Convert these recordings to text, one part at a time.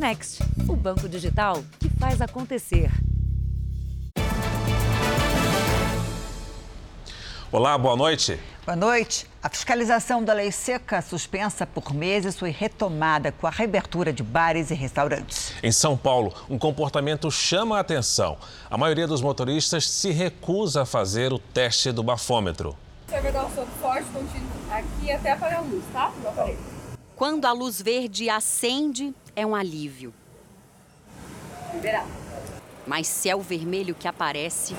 Next, o banco digital que faz acontecer. Olá, boa noite. Boa noite. A fiscalização da lei seca, suspensa por meses, foi retomada com a reabertura de bares e restaurantes. Em São Paulo, um comportamento chama a atenção. A maioria dos motoristas se recusa a fazer o teste do bafômetro. Você vai dar um sopro forte, contínuo aqui até apagar a luz, tá? No aparelho. Quando a luz verde acende, é um alívio. Liberado. Mas se é o vermelho que aparece,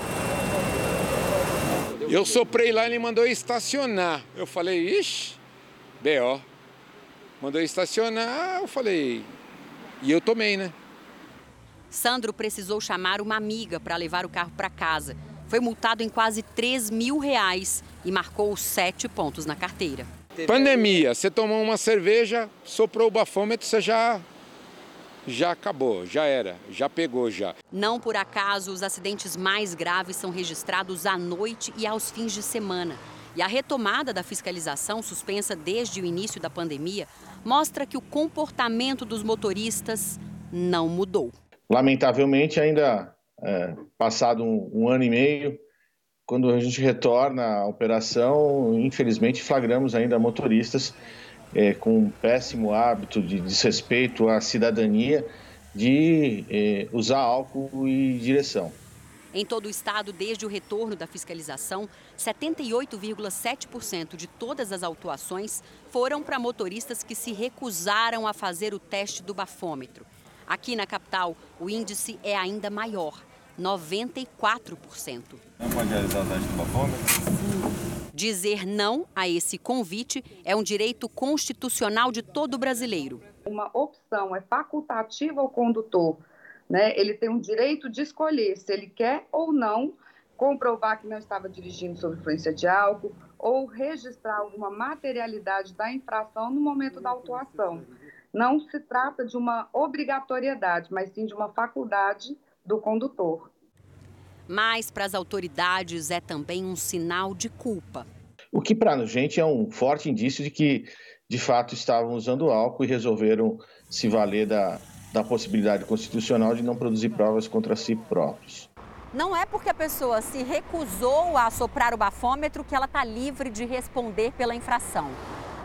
Eu soprei lá e ele mandou estacionar. Eu falei, ixi, B.O. Mandou estacionar, eu falei. E eu tomei, né? Sandro precisou chamar uma amiga para levar o carro para casa. Foi multado em quase 3 mil reais e marcou sete pontos na carteira. Pandemia, você tomou uma cerveja, soprou o bafômetro, você já. Já acabou, já era, já pegou já. Não por acaso, os acidentes mais graves são registrados à noite e aos fins de semana. E a retomada da fiscalização, suspensa desde o início da pandemia, mostra que o comportamento dos motoristas não mudou. Lamentavelmente, ainda é, passado um, um ano e meio, quando a gente retorna à operação, infelizmente flagramos ainda motoristas é, com um péssimo hábito de desrespeito à cidadania de é, usar álcool e direção. Em todo o estado, desde o retorno da fiscalização, 78,7% de todas as autuações foram para motoristas que se recusaram a fazer o teste do bafômetro. Aqui na capital, o índice é ainda maior, 94%. Não pode realizar o teste do bafômetro? Dizer não a esse convite é um direito constitucional de todo brasileiro. Uma opção é facultativa ao condutor, né? Ele tem o direito de escolher se ele quer ou não comprovar que não estava dirigindo sob influência de álcool ou registrar alguma materialidade da infração no momento da autuação. Não se trata de uma obrigatoriedade, mas sim de uma faculdade do condutor. Mas para as autoridades é também um sinal de culpa. O que para a gente é um forte indício de que, de fato, estavam usando álcool e resolveram se valer da, da possibilidade constitucional de não produzir provas contra si próprios. Não é porque a pessoa se recusou a soprar o bafômetro que ela está livre de responder pela infração.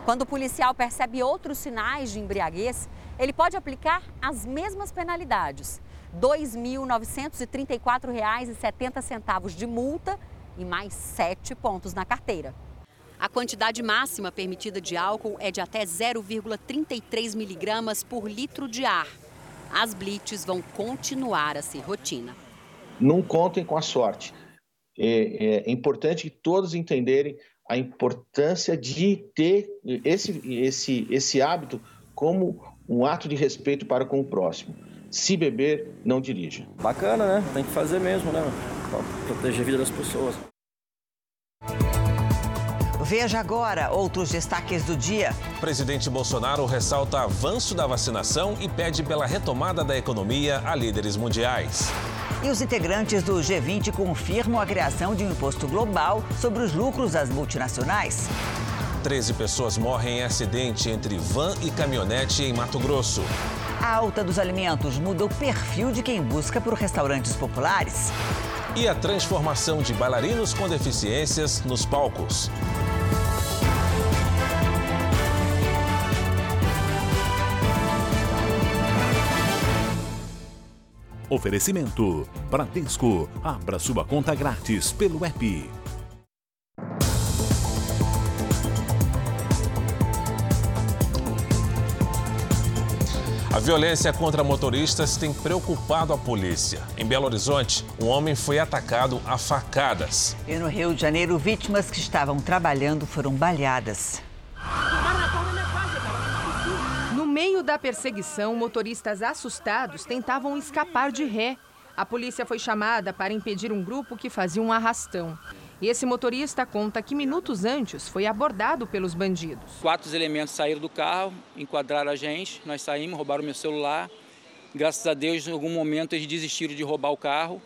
Quando o policial percebe outros sinais de embriaguez, ele pode aplicar as mesmas penalidades. R$ 2.934,70 de multa e mais sete pontos na carteira. A quantidade máxima permitida de álcool é de até 0,33 miligramas por litro de ar. As blitz vão continuar a ser rotina. Não contem com a sorte. É, é importante que todos entenderem a importância de ter esse, esse, esse hábito como um ato de respeito para com o próximo. Se beber, não dirija. Bacana, né? Tem que fazer mesmo, né? Pra proteger a vida das pessoas. Veja agora outros destaques do dia. Presidente Bolsonaro ressalta avanço da vacinação e pede pela retomada da economia a líderes mundiais. E os integrantes do G20 confirmam a criação de um imposto global sobre os lucros das multinacionais. 13 pessoas morrem em acidente entre van e caminhonete em Mato Grosso. A alta dos alimentos muda o perfil de quem busca por restaurantes populares. E a transformação de bailarinos com deficiências nos palcos. Oferecimento: Bradesco. Abra sua conta grátis pelo app. A violência contra motoristas tem preocupado a polícia. Em Belo Horizonte, um homem foi atacado a facadas. E no Rio de Janeiro, vítimas que estavam trabalhando foram baleadas. No meio da perseguição, motoristas assustados tentavam escapar de ré. A polícia foi chamada para impedir um grupo que fazia um arrastão. E esse motorista conta que minutos antes foi abordado pelos bandidos. Quatro elementos saíram do carro, enquadraram a gente, nós saímos, roubaram meu celular. Graças a Deus, em algum momento eles desistiram de roubar o carro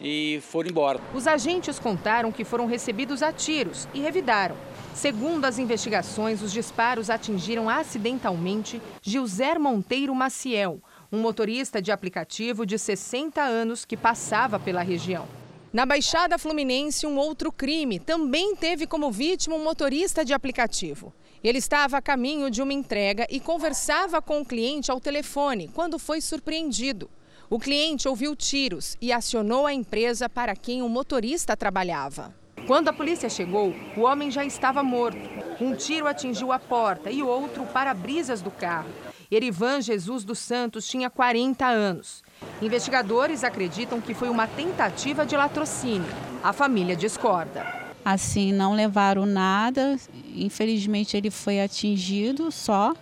e foram embora. Os agentes contaram que foram recebidos a tiros e revidaram. Segundo as investigações, os disparos atingiram acidentalmente Gilzer Monteiro Maciel, um motorista de aplicativo de 60 anos que passava pela região. Na Baixada Fluminense, um outro crime também teve como vítima um motorista de aplicativo. Ele estava a caminho de uma entrega e conversava com o cliente ao telefone quando foi surpreendido. O cliente ouviu tiros e acionou a empresa para quem o motorista trabalhava. Quando a polícia chegou, o homem já estava morto. Um tiro atingiu a porta e outro o para-brisas do carro. Erivan Jesus dos Santos tinha 40 anos. Investigadores acreditam que foi uma tentativa de latrocínio. A família discorda. Assim, não levaram nada. Infelizmente, ele foi atingido só,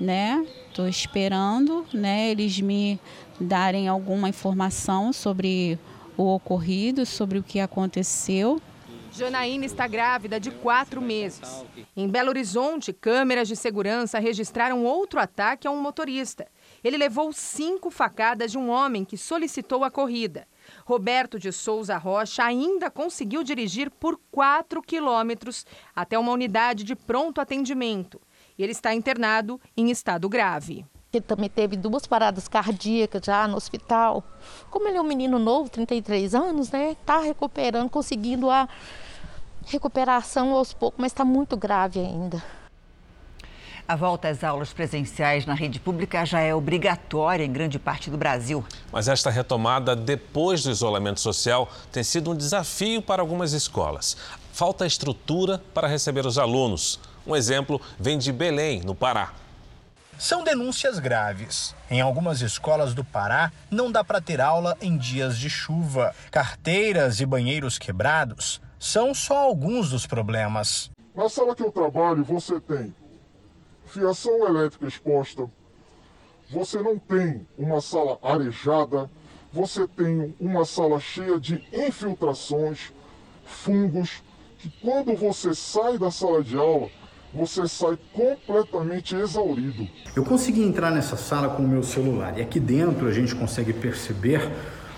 né? Estou esperando, né? Eles me darem alguma informação sobre o ocorrido, sobre o que aconteceu. Janaína está grávida de quatro meses. Em Belo Horizonte, câmeras de segurança registraram outro ataque a um motorista. Ele levou cinco facadas de um homem que solicitou a corrida. Roberto de Souza Rocha ainda conseguiu dirigir por quatro quilômetros até uma unidade de pronto atendimento. Ele está internado em estado grave. Ele também teve duas paradas cardíacas já no hospital. Como ele é um menino novo, 33 anos, né? Está recuperando, conseguindo a recuperação aos poucos, mas está muito grave ainda. A volta às aulas presenciais na rede pública já é obrigatória em grande parte do Brasil. Mas esta retomada depois do isolamento social tem sido um desafio para algumas escolas. Falta estrutura para receber os alunos. Um exemplo vem de Belém, no Pará. São denúncias graves. Em algumas escolas do Pará, não dá para ter aula em dias de chuva. Carteiras e banheiros quebrados são só alguns dos problemas. Na sala que eu trabalho, você tem fiação elétrica exposta, você não tem uma sala arejada, você tem uma sala cheia de infiltrações, fungos, que quando você sai da sala de aula, você sai completamente exaurido. Eu consegui entrar nessa sala com o meu celular e aqui dentro a gente consegue perceber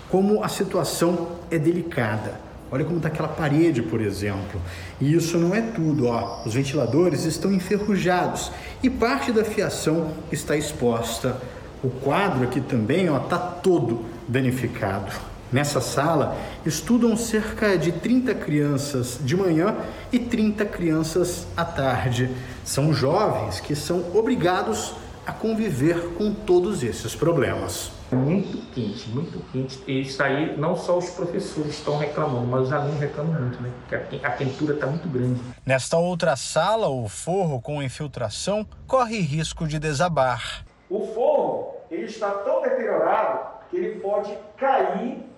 como a situação é delicada. Olha como está aquela parede, por exemplo. E isso não é tudo, ó. Os ventiladores estão enferrujados e parte da fiação está exposta. O quadro aqui também, ó, tá todo danificado. Nessa sala estudam cerca de 30 crianças de manhã e 30 crianças à tarde. São jovens que são obrigados a conviver com todos esses problemas. Muito quente, muito quente. E isso aí, não só os professores estão reclamando, mas os alunos reclamam muito, né? Porque a quentura está muito grande. Nesta outra sala, o forro com infiltração corre risco de desabar. O forro ele está tão deteriorado que ele pode cair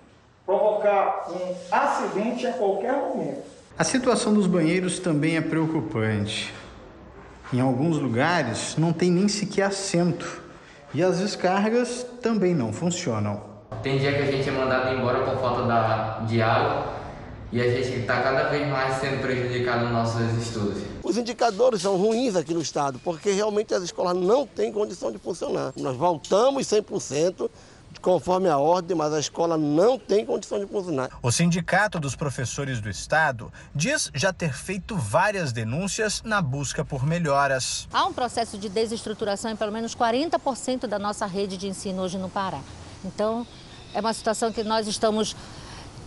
provocar um acidente a qualquer momento. A situação dos banheiros também é preocupante. Em alguns lugares não tem nem sequer assento e as descargas também não funcionam. Tem dia que a gente é mandado embora por falta da, de água e a gente está cada vez mais sendo prejudicado nos nossos estudos. Os indicadores são ruins aqui no estado, porque realmente as escolas não têm condição de funcionar. Nós voltamos 100%, conforme a ordem, mas a escola não tem condição de funcionar. O Sindicato dos Professores do Estado diz já ter feito várias denúncias na busca por melhoras. Há um processo de desestruturação em pelo menos 40% da nossa rede de ensino hoje no Pará. Então, é uma situação que nós estamos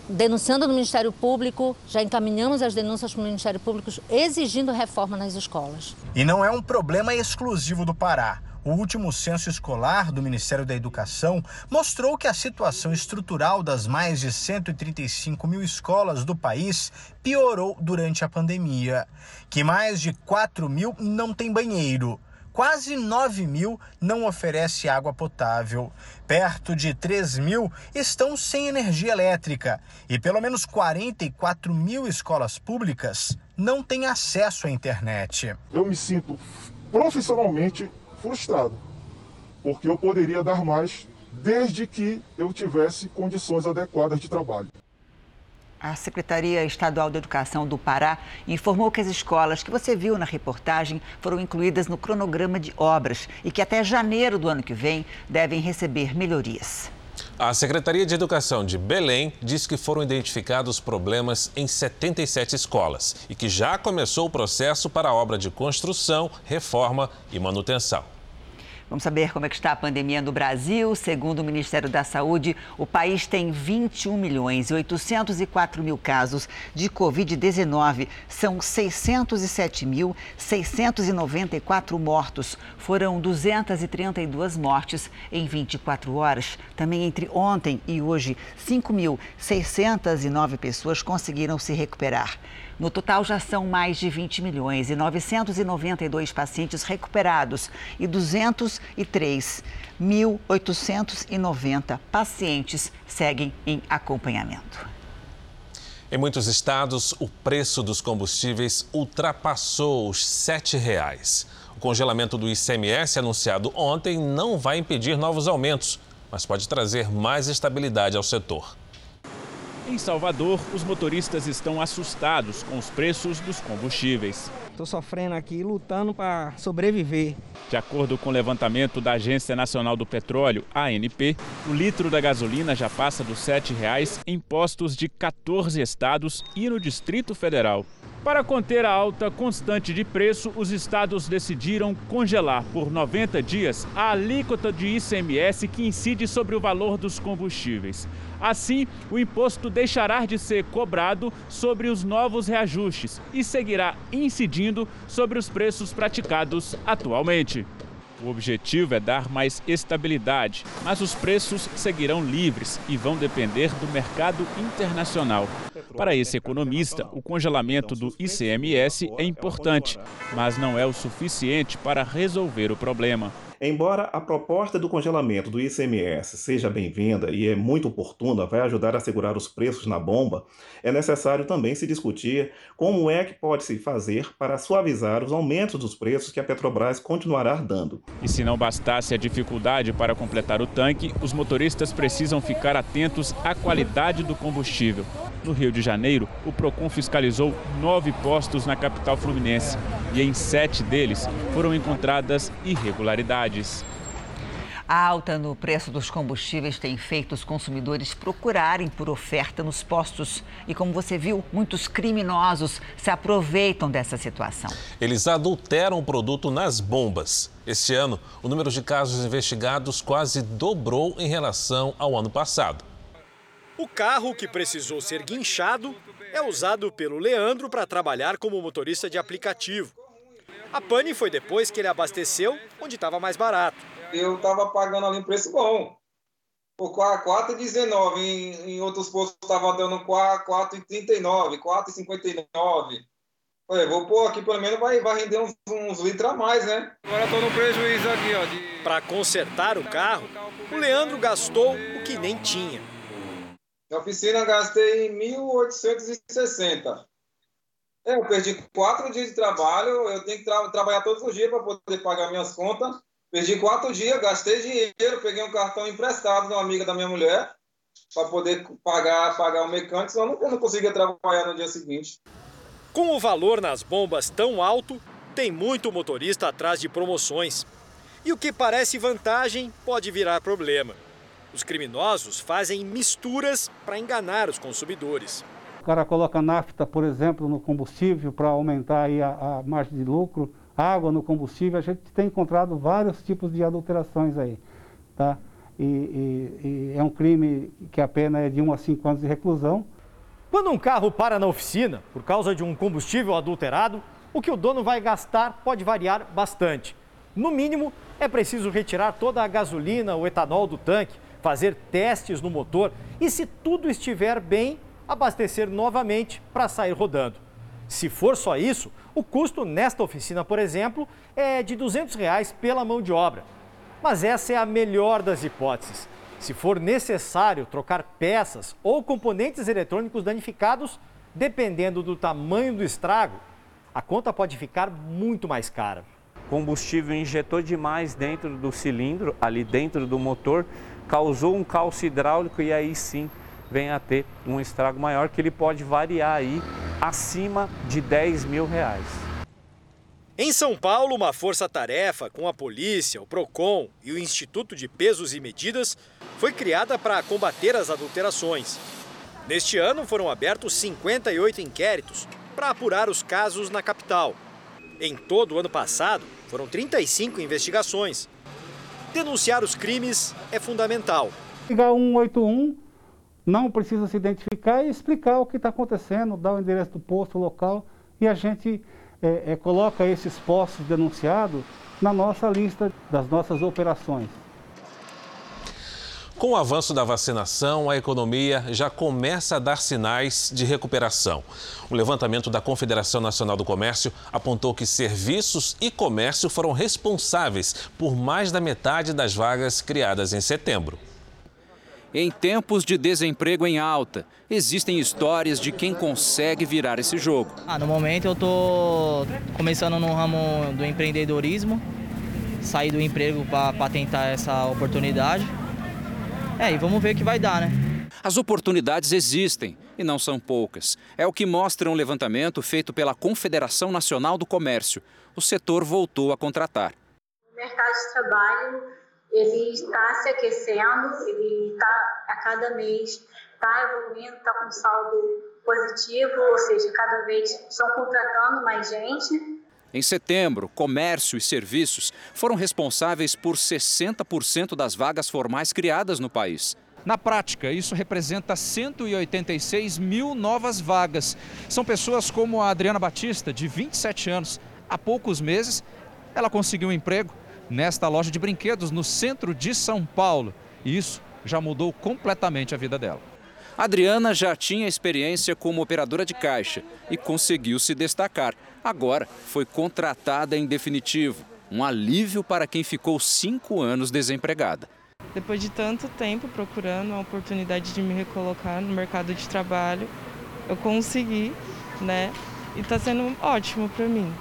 denunciando no Ministério Público, já encaminhamos as denúncias para o Ministério Público exigindo reforma nas escolas. E não é um problema exclusivo do Pará. O último censo escolar do Ministério da Educação mostrou que a situação estrutural das mais de 135 mil escolas do país piorou durante a pandemia. Que mais de 4 mil não têm banheiro. Quase 9 mil não oferece água potável. Perto de 3 mil estão sem energia elétrica. E pelo menos 44 mil escolas públicas não têm acesso à internet. Eu me sinto profissionalmente frustrado, porque eu poderia dar mais desde que eu tivesse condições adequadas de trabalho. A Secretaria Estadual de Educação do Pará informou que as escolas que você viu na reportagem foram incluídas no cronograma de obras e que até janeiro do ano que vem devem receber melhorias. A Secretaria de Educação de Belém diz que foram identificados problemas em 77 escolas e que já começou o processo para a obra de construção, reforma e manutenção. Vamos saber como é que está a pandemia no Brasil. Segundo o Ministério da Saúde, o país tem 21 milhões e 804 mil casos de Covid-19. São 607.694 mortos. Foram 232 mortes em 24 horas. Também entre ontem e hoje, 5.609 pessoas conseguiram se recuperar. No total, já são mais de 20 milhões e 992 pacientes recuperados e 203.890 pacientes seguem em acompanhamento. Em muitos estados, o preço dos combustíveis ultrapassou os 7 reais. O congelamento do ICMS anunciado ontem não vai impedir novos aumentos, mas pode trazer mais estabilidade ao setor. Em Salvador, os motoristas estão assustados com os preços dos combustíveis. Estou sofrendo aqui, lutando para sobreviver. De acordo com o levantamento da Agência Nacional do Petróleo, ANP, o litro da gasolina já passa dos R$ 7,00 em postos de 14 estados e no Distrito Federal. Para conter a alta constante de preço, os estados decidiram congelar por 90 dias a alíquota de ICMS que incide sobre o valor dos combustíveis. Assim, o imposto deixará de ser cobrado sobre os novos reajustes e seguirá incidindo sobre os preços praticados atualmente. O objetivo é dar mais estabilidade, mas os preços seguirão livres e vão depender do mercado internacional. Para esse economista, o congelamento do ICMS é importante, mas não é o suficiente para resolver o problema. Embora a proposta do congelamento do ICMS seja bem-vinda e é muito oportuna, vai ajudar a segurar os preços na bomba, é necessário também se discutir como é que pode se fazer para suavizar os aumentos dos preços que a Petrobras continuará dando. E se não bastasse a dificuldade para completar o tanque, os motoristas precisam ficar atentos à qualidade do combustível. No Rio de Janeiro, o Procon fiscalizou nove postos na capital fluminense e em sete deles foram encontradas irregularidades. A alta no preço dos combustíveis tem feito os consumidores procurarem por oferta nos postos. E como você viu, muitos criminosos se aproveitam dessa situação. Eles adulteram o produto nas bombas. Este ano, o número de casos investigados quase dobrou em relação ao ano passado. O carro que precisou ser guinchado é usado pelo Leandro para trabalhar como motorista de aplicativo. A pane foi depois que ele abasteceu onde estava mais barato. Eu estava pagando ali um preço bom. Por 4,19. Em, em outros postos estava dando 4,39, 4,59. Falei, vou pôr aqui pelo menos vai, vai render uns, uns litros a mais, né? Agora estou no prejuízo aqui, ó. De... Para consertar o carro, o Leandro gastou o que nem tinha. Na oficina gastei 1.860. É, eu perdi quatro dias de trabalho, eu tenho que tra trabalhar todos os dias para poder pagar minhas contas. Perdi quatro dias, gastei dinheiro, peguei um cartão emprestado de uma amiga da minha mulher para poder pagar, pagar o mecânico, senão eu não, não conseguia trabalhar no dia seguinte. Com o valor nas bombas tão alto, tem muito motorista atrás de promoções. E o que parece vantagem pode virar problema. Os criminosos fazem misturas para enganar os consumidores. O cara coloca nafta, por exemplo, no combustível para aumentar aí a, a, margem de lucro, água no combustível. A gente tem encontrado vários tipos de adulterações aí, tá? E, e, e é um crime que a pena é de 1 a 5 anos de reclusão. Quando um carro para na oficina por causa de um combustível adulterado, o que o dono vai gastar pode variar bastante. No mínimo, é preciso retirar toda a gasolina ou etanol do tanque, fazer testes no motor e, se tudo estiver bem, abastecer novamente para sair rodando. Se for só isso, o custo nesta oficina, por exemplo, é de 200 reais pela mão de obra. Mas essa é a melhor das hipóteses. Se for necessário trocar peças ou componentes eletrônicos danificados, dependendo do tamanho do estrago, a conta pode ficar muito mais cara. O combustível injetou demais dentro do cilindro, ali dentro do motor, causou um calço hidráulico e aí sim vem a ter um estrago maior que ele pode variar aí acima de 10 mil reais. Em São Paulo, uma força-tarefa com a polícia, o PROCON e o Instituto de Pesos e Medidas foi criada para combater as adulterações. Neste ano foram abertos 58 inquéritos para apurar os casos na capital. Em todo o ano passado, foram 35 investigações. Denunciar os crimes é fundamental. Ligar 181, não precisa se identificar e explicar o que está acontecendo, dar o endereço do posto local e a gente é, é, coloca esses postos denunciados na nossa lista das nossas operações. Com o avanço da vacinação, a economia já começa a dar sinais de recuperação. O levantamento da Confederação Nacional do Comércio apontou que serviços e comércio foram responsáveis por mais da metade das vagas criadas em setembro. Em tempos de desemprego em alta, existem histórias de quem consegue virar esse jogo. Ah, no momento eu estou começando no ramo do empreendedorismo, saí do emprego para tentar essa oportunidade. É, e vamos ver o que vai dar, né? As oportunidades existem e não são poucas. É o que mostra um levantamento feito pela Confederação Nacional do Comércio. O setor voltou a contratar. O mercado de trabalho ele está se aquecendo, ele está a cada mês está evoluindo, está com saldo positivo, ou seja, cada vez estão contratando mais gente. Em setembro, comércio e serviços foram responsáveis por 60% das vagas formais criadas no país. Na prática, isso representa 186 mil novas vagas. São pessoas como a Adriana Batista, de 27 anos. Há poucos meses, ela conseguiu um emprego nesta loja de brinquedos no centro de São Paulo. E isso já mudou completamente a vida dela. Adriana já tinha experiência como operadora de caixa e conseguiu se destacar. Agora foi contratada em definitivo. Um alívio para quem ficou cinco anos desempregada. Depois de tanto tempo procurando a oportunidade de me recolocar no mercado de trabalho, eu consegui, né? E está sendo ótimo para mim.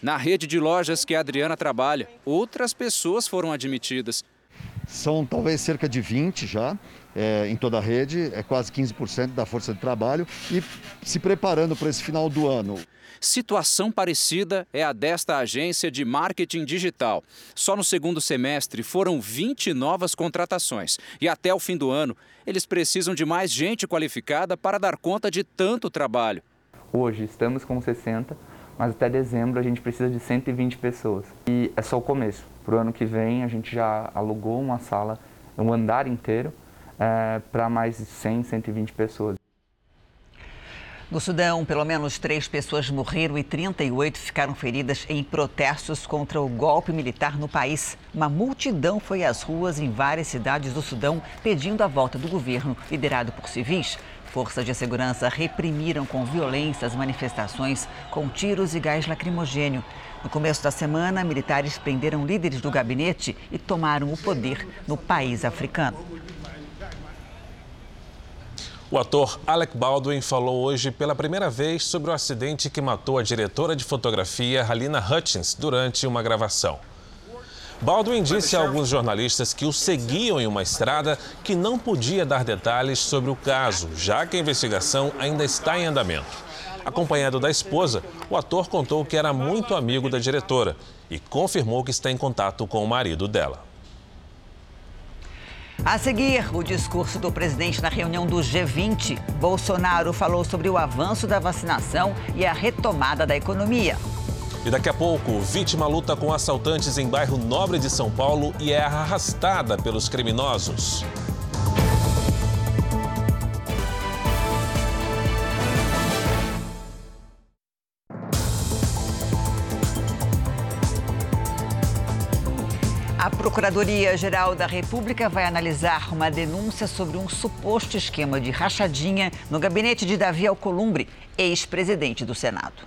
Na rede de lojas que a Adriana trabalha, outras pessoas foram admitidas. São talvez cerca de 20 já é, em toda a rede, é quase 15% da força de trabalho e se preparando para esse final do ano. Situação parecida é a desta agência de marketing digital. Só no segundo semestre foram 20 novas contratações e até o fim do ano eles precisam de mais gente qualificada para dar conta de tanto trabalho. Hoje estamos com 60, mas até dezembro a gente precisa de 120 pessoas. E é só o começo. Para o ano que vem a gente já alugou uma sala, um andar inteiro, é, para mais de 100, 120 pessoas. No Sudão, pelo menos três pessoas morreram e 38 ficaram feridas em protestos contra o golpe militar no país. Uma multidão foi às ruas em várias cidades do Sudão pedindo a volta do governo liderado por civis. Forças de segurança reprimiram com violência as manifestações com tiros e gás lacrimogênio. No começo da semana, militares prenderam líderes do gabinete e tomaram o poder no país africano. O ator Alec Baldwin falou hoje pela primeira vez sobre o acidente que matou a diretora de fotografia Halina Hutchins durante uma gravação. Baldwin disse a alguns jornalistas que o seguiam em uma estrada que não podia dar detalhes sobre o caso, já que a investigação ainda está em andamento. Acompanhado da esposa, o ator contou que era muito amigo da diretora e confirmou que está em contato com o marido dela. A seguir, o discurso do presidente na reunião do G20. Bolsonaro falou sobre o avanço da vacinação e a retomada da economia. E daqui a pouco, vítima luta com assaltantes em bairro Nobre de São Paulo e é arrastada pelos criminosos. Procuradoria-Geral da República vai analisar uma denúncia sobre um suposto esquema de rachadinha no gabinete de Davi Alcolumbre, ex-presidente do Senado.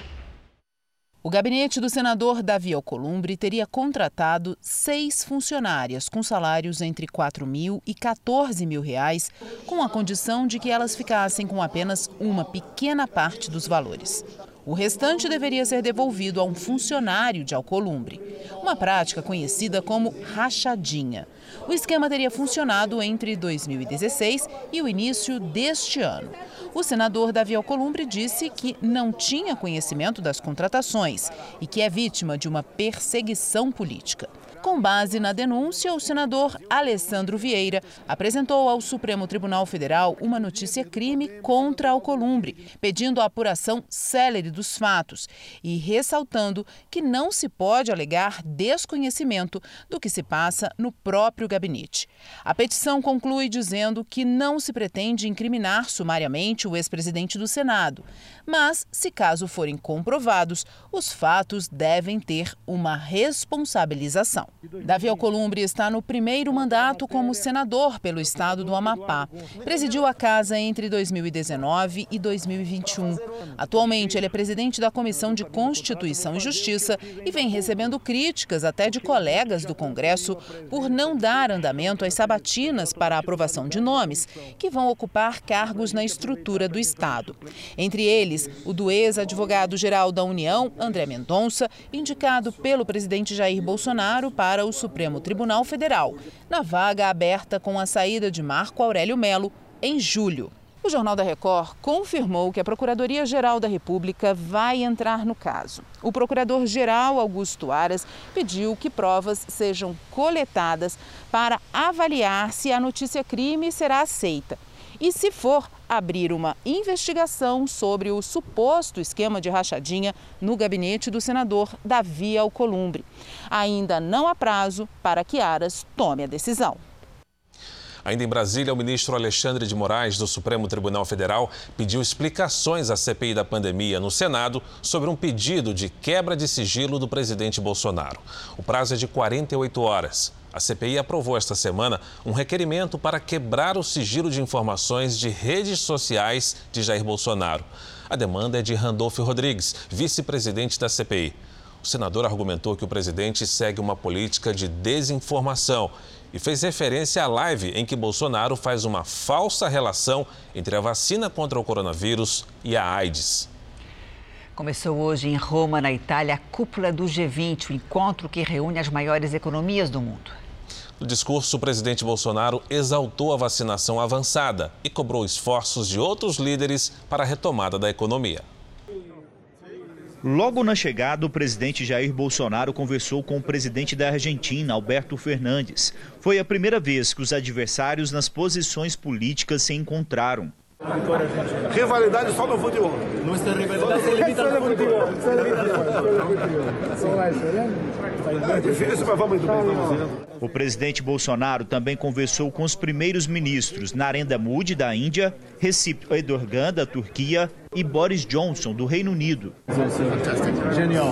O gabinete do senador Davi Alcolumbre teria contratado seis funcionárias com salários entre 4 mil e 14 mil reais, com a condição de que elas ficassem com apenas uma pequena parte dos valores. O restante deveria ser devolvido a um funcionário de Alcolumbre, uma prática conhecida como rachadinha. O esquema teria funcionado entre 2016 e o início deste ano. O senador Davi Alcolumbre disse que não tinha conhecimento das contratações e que é vítima de uma perseguição política. Com base na denúncia, o senador Alessandro Vieira apresentou ao Supremo Tribunal Federal uma notícia-crime contra Alcolumbre, pedindo a apuração célere dos fatos e ressaltando que não se pode alegar desconhecimento do que se passa no próprio gabinete. A petição conclui dizendo que não se pretende incriminar sumariamente o ex-presidente do Senado, mas, se caso forem comprovados, os fatos devem ter uma responsabilização. Davi Alcolumbre está no primeiro mandato como senador pelo estado do Amapá. Presidiu a casa entre 2019 e 2021. Atualmente, ele é presidente da Comissão de Constituição e Justiça e vem recebendo críticas até de colegas do Congresso por não dar andamento às sabatinas para a aprovação de nomes que vão ocupar cargos na estrutura do Estado. Entre eles, o do ex-advogado-geral da União, André Mendonça, indicado pelo presidente Jair Bolsonaro para o Supremo Tribunal Federal, na vaga aberta com a saída de Marco Aurélio Melo em julho. O Jornal da Record confirmou que a Procuradoria-Geral da República vai entrar no caso. O Procurador-Geral Augusto Aras pediu que provas sejam coletadas para avaliar se a notícia crime será aceita. E, se for, abrir uma investigação sobre o suposto esquema de rachadinha no gabinete do senador Davi Alcolumbre. Ainda não há prazo para que Aras tome a decisão. Ainda em Brasília, o ministro Alexandre de Moraes, do Supremo Tribunal Federal, pediu explicações à CPI da pandemia no Senado sobre um pedido de quebra de sigilo do presidente Bolsonaro. O prazo é de 48 horas. A CPI aprovou esta semana um requerimento para quebrar o sigilo de informações de redes sociais de Jair Bolsonaro. A demanda é de Randolfo Rodrigues, vice-presidente da CPI. O senador argumentou que o presidente segue uma política de desinformação e fez referência à live em que Bolsonaro faz uma falsa relação entre a vacina contra o coronavírus e a AIDS. Começou hoje em Roma, na Itália, a cúpula do G20, o encontro que reúne as maiores economias do mundo. No discurso, o presidente Bolsonaro exaltou a vacinação avançada e cobrou esforços de outros líderes para a retomada da economia. Logo na chegada, o presidente Jair Bolsonaro conversou com o presidente da Argentina, Alberto Fernandes. Foi a primeira vez que os adversários nas posições políticas se encontraram. Rivalidade só no futebol. Nossa rivalidade se limita no futebol. É difícil, mas vamos indo O presidente Bolsonaro também conversou com os primeiros ministros Narendra Modi, da Índia, Recep Erdogan, da Turquia e Boris Johnson, do Reino Unido. Genial.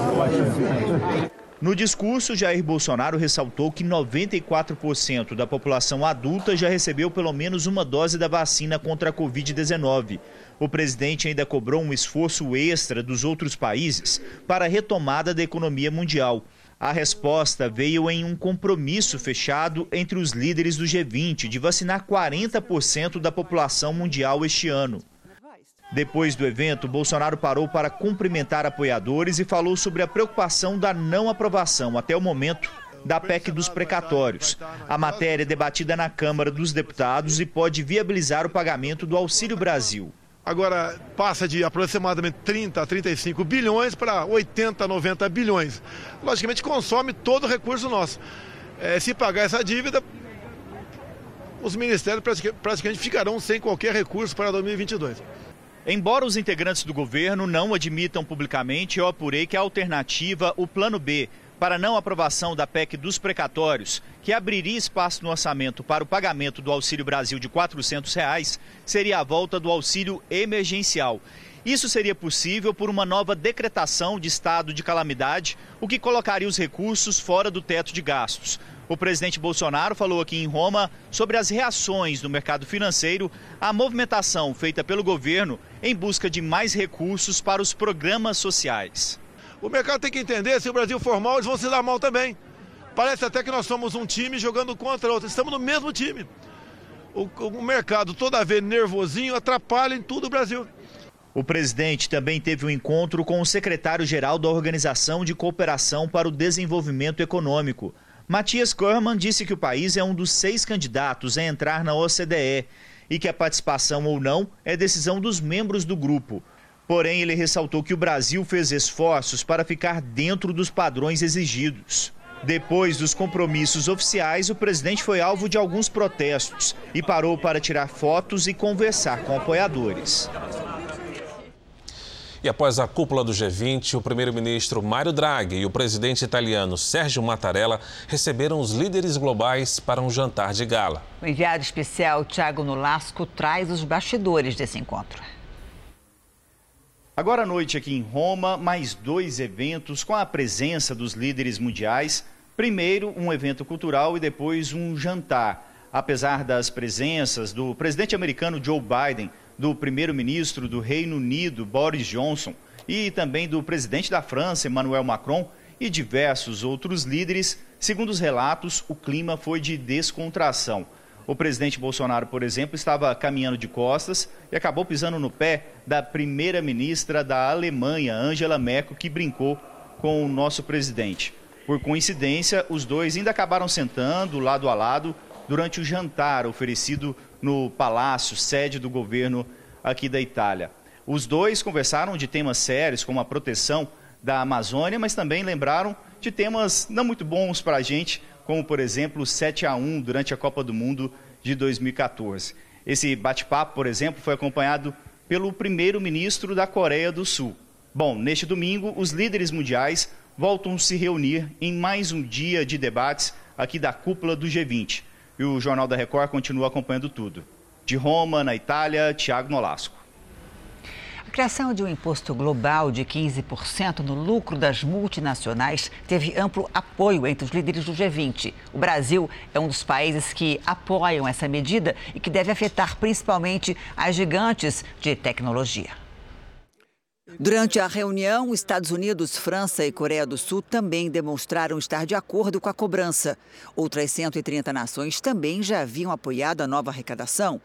No discurso, Jair Bolsonaro ressaltou que 94% da população adulta já recebeu pelo menos uma dose da vacina contra a Covid-19. O presidente ainda cobrou um esforço extra dos outros países para a retomada da economia mundial. A resposta veio em um compromisso fechado entre os líderes do G20 de vacinar 40% da população mundial este ano. Depois do evento, Bolsonaro parou para cumprimentar apoiadores e falou sobre a preocupação da não aprovação, até o momento, da PEC dos precatórios. A matéria é debatida na Câmara dos Deputados e pode viabilizar o pagamento do Auxílio Brasil. Agora passa de aproximadamente 30 a 35 bilhões para 80, 90 bilhões. Logicamente consome todo o recurso nosso. É, se pagar essa dívida, os ministérios praticamente ficarão sem qualquer recurso para 2022. Embora os integrantes do governo não admitam publicamente, eu apurei que a alternativa, o Plano B, para não aprovação da PEC dos precatórios, que abriria espaço no orçamento para o pagamento do Auxílio Brasil de 400 reais, seria a volta do auxílio emergencial. Isso seria possível por uma nova decretação de estado de calamidade, o que colocaria os recursos fora do teto de gastos. O presidente Bolsonaro falou aqui em Roma sobre as reações do mercado financeiro à movimentação feita pelo governo em busca de mais recursos para os programas sociais. O mercado tem que entender, se o Brasil for mal, eles vão se dar mal também. Parece até que nós somos um time jogando contra outro. Estamos no mesmo time. O, o mercado, toda vez nervosinho, atrapalha em tudo o Brasil. O presidente também teve um encontro com o secretário-geral da Organização de Cooperação para o Desenvolvimento Econômico, Matias Korman disse que o país é um dos seis candidatos a entrar na OCDE e que a participação ou não é decisão dos membros do grupo. Porém, ele ressaltou que o Brasil fez esforços para ficar dentro dos padrões exigidos. Depois dos compromissos oficiais, o presidente foi alvo de alguns protestos e parou para tirar fotos e conversar com apoiadores. E após a cúpula do G20, o primeiro-ministro Mário Draghi e o presidente italiano Sérgio Mattarella receberam os líderes globais para um jantar de gala. O enviado especial Tiago Nolasco traz os bastidores desse encontro. Agora à noite aqui em Roma, mais dois eventos com a presença dos líderes mundiais. Primeiro, um evento cultural e depois um jantar. Apesar das presenças do presidente americano Joe Biden, do primeiro-ministro do Reino Unido, Boris Johnson, e também do presidente da França, Emmanuel Macron, e diversos outros líderes, segundo os relatos, o clima foi de descontração. O presidente Bolsonaro, por exemplo, estava caminhando de costas e acabou pisando no pé da primeira-ministra da Alemanha, Angela Merkel, que brincou com o nosso presidente. Por coincidência, os dois ainda acabaram sentando lado a lado durante o jantar oferecido no palácio, sede do governo aqui da Itália. Os dois conversaram de temas sérios, como a proteção da Amazônia, mas também lembraram de temas não muito bons para a gente, como, por exemplo, o 7 a 1 durante a Copa do Mundo de 2014. Esse bate-papo, por exemplo, foi acompanhado pelo primeiro-ministro da Coreia do Sul. Bom, neste domingo, os líderes mundiais voltam a se reunir em mais um dia de debates aqui da cúpula do G20. E o Jornal da Record continua acompanhando tudo. De Roma, na Itália, Tiago Nolasco. A criação de um imposto global de 15% no lucro das multinacionais teve amplo apoio entre os líderes do G20. O Brasil é um dos países que apoiam essa medida e que deve afetar principalmente as gigantes de tecnologia. Durante a reunião, Estados Unidos, França e Coreia do Sul também demonstraram estar de acordo com a cobrança. Outras 130 nações também já haviam apoiado a nova arrecadação.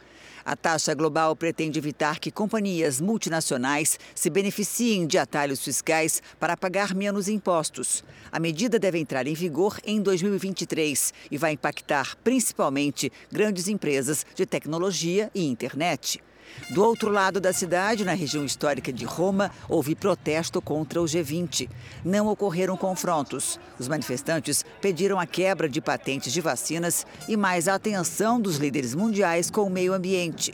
A taxa global pretende evitar que companhias multinacionais se beneficiem de atalhos fiscais para pagar menos impostos. A medida deve entrar em vigor em 2023 e vai impactar principalmente grandes empresas de tecnologia e internet. Do outro lado da cidade, na região histórica de Roma, houve protesto contra o G20. Não ocorreram confrontos. Os manifestantes pediram a quebra de patentes de vacinas e mais atenção dos líderes mundiais com o meio ambiente.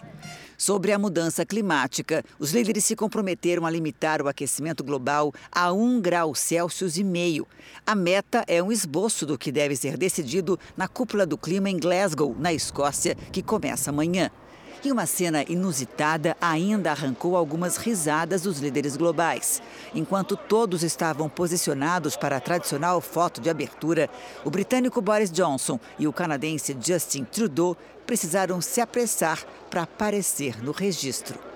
Sobre a mudança climática, os líderes se comprometeram a limitar o aquecimento global a 1 grau Celsius e meio. A meta é um esboço do que deve ser decidido na cúpula do clima em Glasgow, na Escócia, que começa amanhã. E uma cena inusitada ainda arrancou algumas risadas dos líderes globais. Enquanto todos estavam posicionados para a tradicional foto de abertura, o britânico Boris Johnson e o canadense Justin Trudeau precisaram se apressar para aparecer no registro.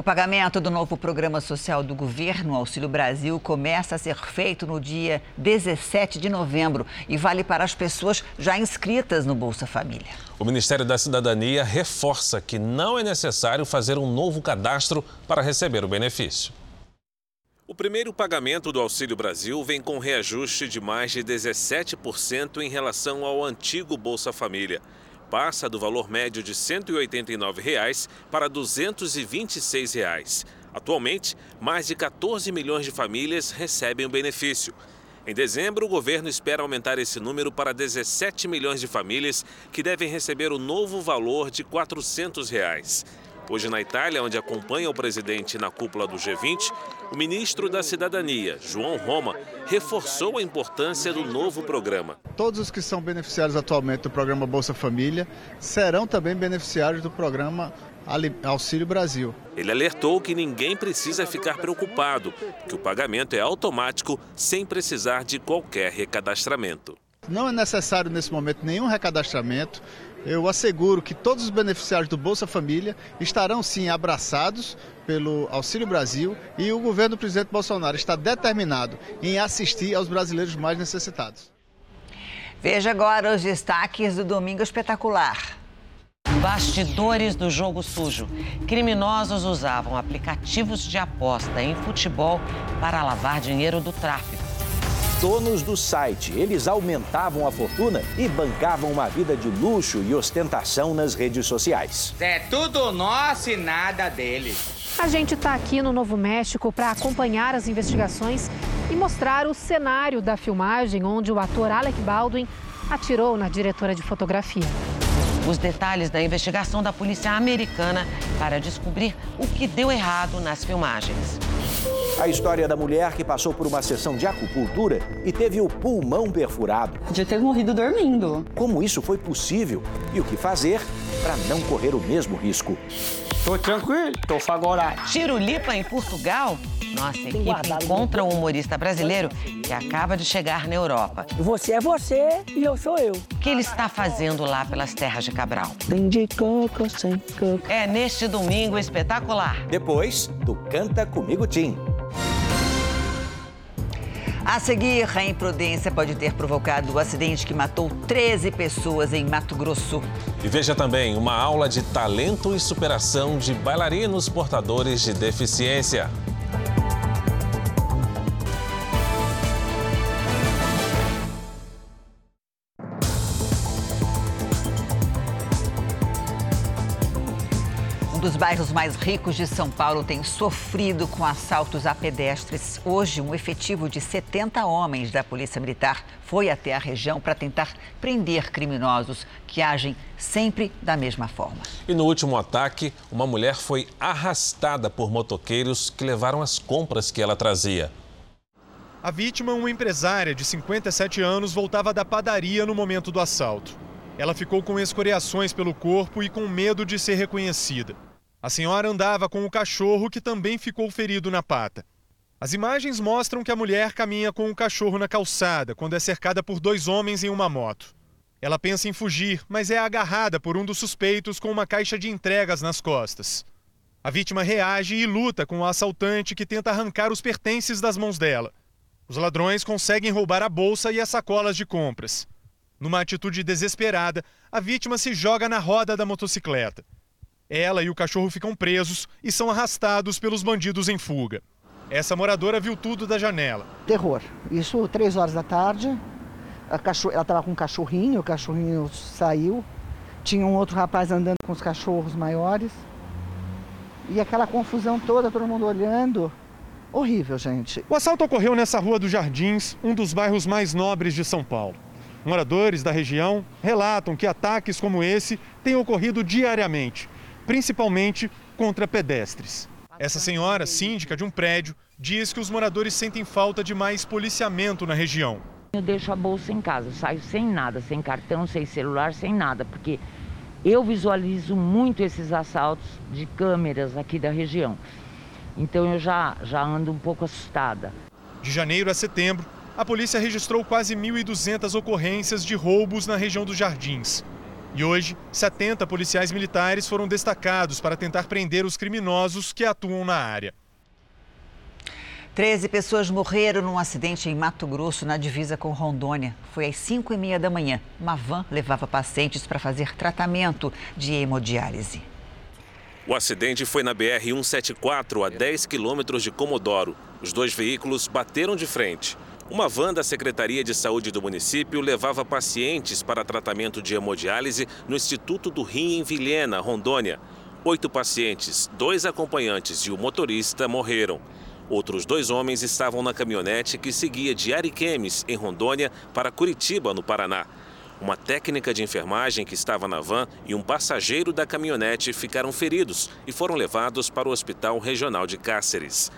O pagamento do novo programa social do governo, Auxílio Brasil, começa a ser feito no dia 17 de novembro e vale para as pessoas já inscritas no Bolsa Família. O Ministério da Cidadania reforça que não é necessário fazer um novo cadastro para receber o benefício. O primeiro pagamento do Auxílio Brasil vem com reajuste de mais de 17% em relação ao antigo Bolsa Família passa do valor médio de 189 reais para 226 reais. Atualmente, mais de 14 milhões de famílias recebem o benefício. Em dezembro, o governo espera aumentar esse número para 17 milhões de famílias que devem receber o novo valor de 400 reais. Hoje, na Itália, onde acompanha o presidente na cúpula do G20, o ministro da Cidadania, João Roma, reforçou a importância do novo programa. Todos os que são beneficiários atualmente do programa Bolsa Família serão também beneficiários do programa Auxílio Brasil. Ele alertou que ninguém precisa ficar preocupado, que o pagamento é automático sem precisar de qualquer recadastramento. Não é necessário nesse momento nenhum recadastramento. Eu asseguro que todos os beneficiários do Bolsa Família estarão sim abraçados pelo Auxílio Brasil e o governo do presidente Bolsonaro está determinado em assistir aos brasileiros mais necessitados. Veja agora os destaques do Domingo Espetacular. Bastidores do jogo sujo. Criminosos usavam aplicativos de aposta em futebol para lavar dinheiro do tráfico donos do site. Eles aumentavam a fortuna e bancavam uma vida de luxo e ostentação nas redes sociais. É tudo nosso e nada deles. A gente está aqui no Novo México para acompanhar as investigações e mostrar o cenário da filmagem onde o ator Alec Baldwin atirou na diretora de fotografia. Os detalhes da investigação da polícia americana para descobrir o que deu errado nas filmagens. A história da mulher que passou por uma sessão de acupuntura e teve o pulmão perfurado. De ter morrido dormindo. Como isso foi possível e o que fazer para não correr o mesmo risco. Tô tranquilo, tô favorável. Tirulipa em Portugal? Nossa equipe encontra um humorista brasileiro que acaba de chegar na Europa. Você é você e eu sou eu. O que ele está fazendo lá pelas terras de Cabral? Tem de coco sem coco. É neste domingo espetacular. Depois do Canta Comigo Tim. A seguir, a imprudência pode ter provocado o acidente que matou 13 pessoas em Mato Grosso. E veja também uma aula de talento e superação de bailarinos portadores de deficiência. Bairros mais ricos de São Paulo tem sofrido com assaltos a pedestres. Hoje, um efetivo de 70 homens da Polícia Militar foi até a região para tentar prender criminosos que agem sempre da mesma forma. E no último ataque, uma mulher foi arrastada por motoqueiros que levaram as compras que ela trazia. A vítima, uma empresária de 57 anos, voltava da padaria no momento do assalto. Ela ficou com escoriações pelo corpo e com medo de ser reconhecida. A senhora andava com o cachorro que também ficou ferido na pata. As imagens mostram que a mulher caminha com o cachorro na calçada quando é cercada por dois homens em uma moto. Ela pensa em fugir, mas é agarrada por um dos suspeitos com uma caixa de entregas nas costas. A vítima reage e luta com o assaltante que tenta arrancar os pertences das mãos dela. Os ladrões conseguem roubar a bolsa e as sacolas de compras. Numa atitude desesperada, a vítima se joga na roda da motocicleta. Ela e o cachorro ficam presos e são arrastados pelos bandidos em fuga. Essa moradora viu tudo da janela. Terror. Isso três horas da tarde. Cachorro... Ela estava com um cachorrinho, o cachorrinho saiu. Tinha um outro rapaz andando com os cachorros maiores. E aquela confusão toda, todo mundo olhando. Horrível, gente. O assalto ocorreu nessa rua dos Jardins, um dos bairros mais nobres de São Paulo. Moradores da região relatam que ataques como esse têm ocorrido diariamente principalmente contra pedestres. Essa senhora, síndica de um prédio, diz que os moradores sentem falta de mais policiamento na região. Eu deixo a bolsa em casa, saio sem nada, sem cartão, sem celular, sem nada, porque eu visualizo muito esses assaltos de câmeras aqui da região. Então eu já, já ando um pouco assustada. De janeiro a setembro, a polícia registrou quase 1.200 ocorrências de roubos na região dos Jardins. E hoje, 70 policiais militares foram destacados para tentar prender os criminosos que atuam na área. Treze pessoas morreram num acidente em Mato Grosso, na divisa com Rondônia. Foi às 5 e meia da manhã. Uma van levava pacientes para fazer tratamento de hemodiálise. O acidente foi na BR-174, a 10 quilômetros de Comodoro. Os dois veículos bateram de frente. Uma van da Secretaria de Saúde do município levava pacientes para tratamento de hemodiálise no Instituto do Rim em Vilhena, Rondônia. Oito pacientes, dois acompanhantes e o motorista morreram. Outros dois homens estavam na caminhonete que seguia de Ariquemes, em Rondônia, para Curitiba, no Paraná. Uma técnica de enfermagem que estava na van e um passageiro da caminhonete ficaram feridos e foram levados para o Hospital Regional de Cáceres.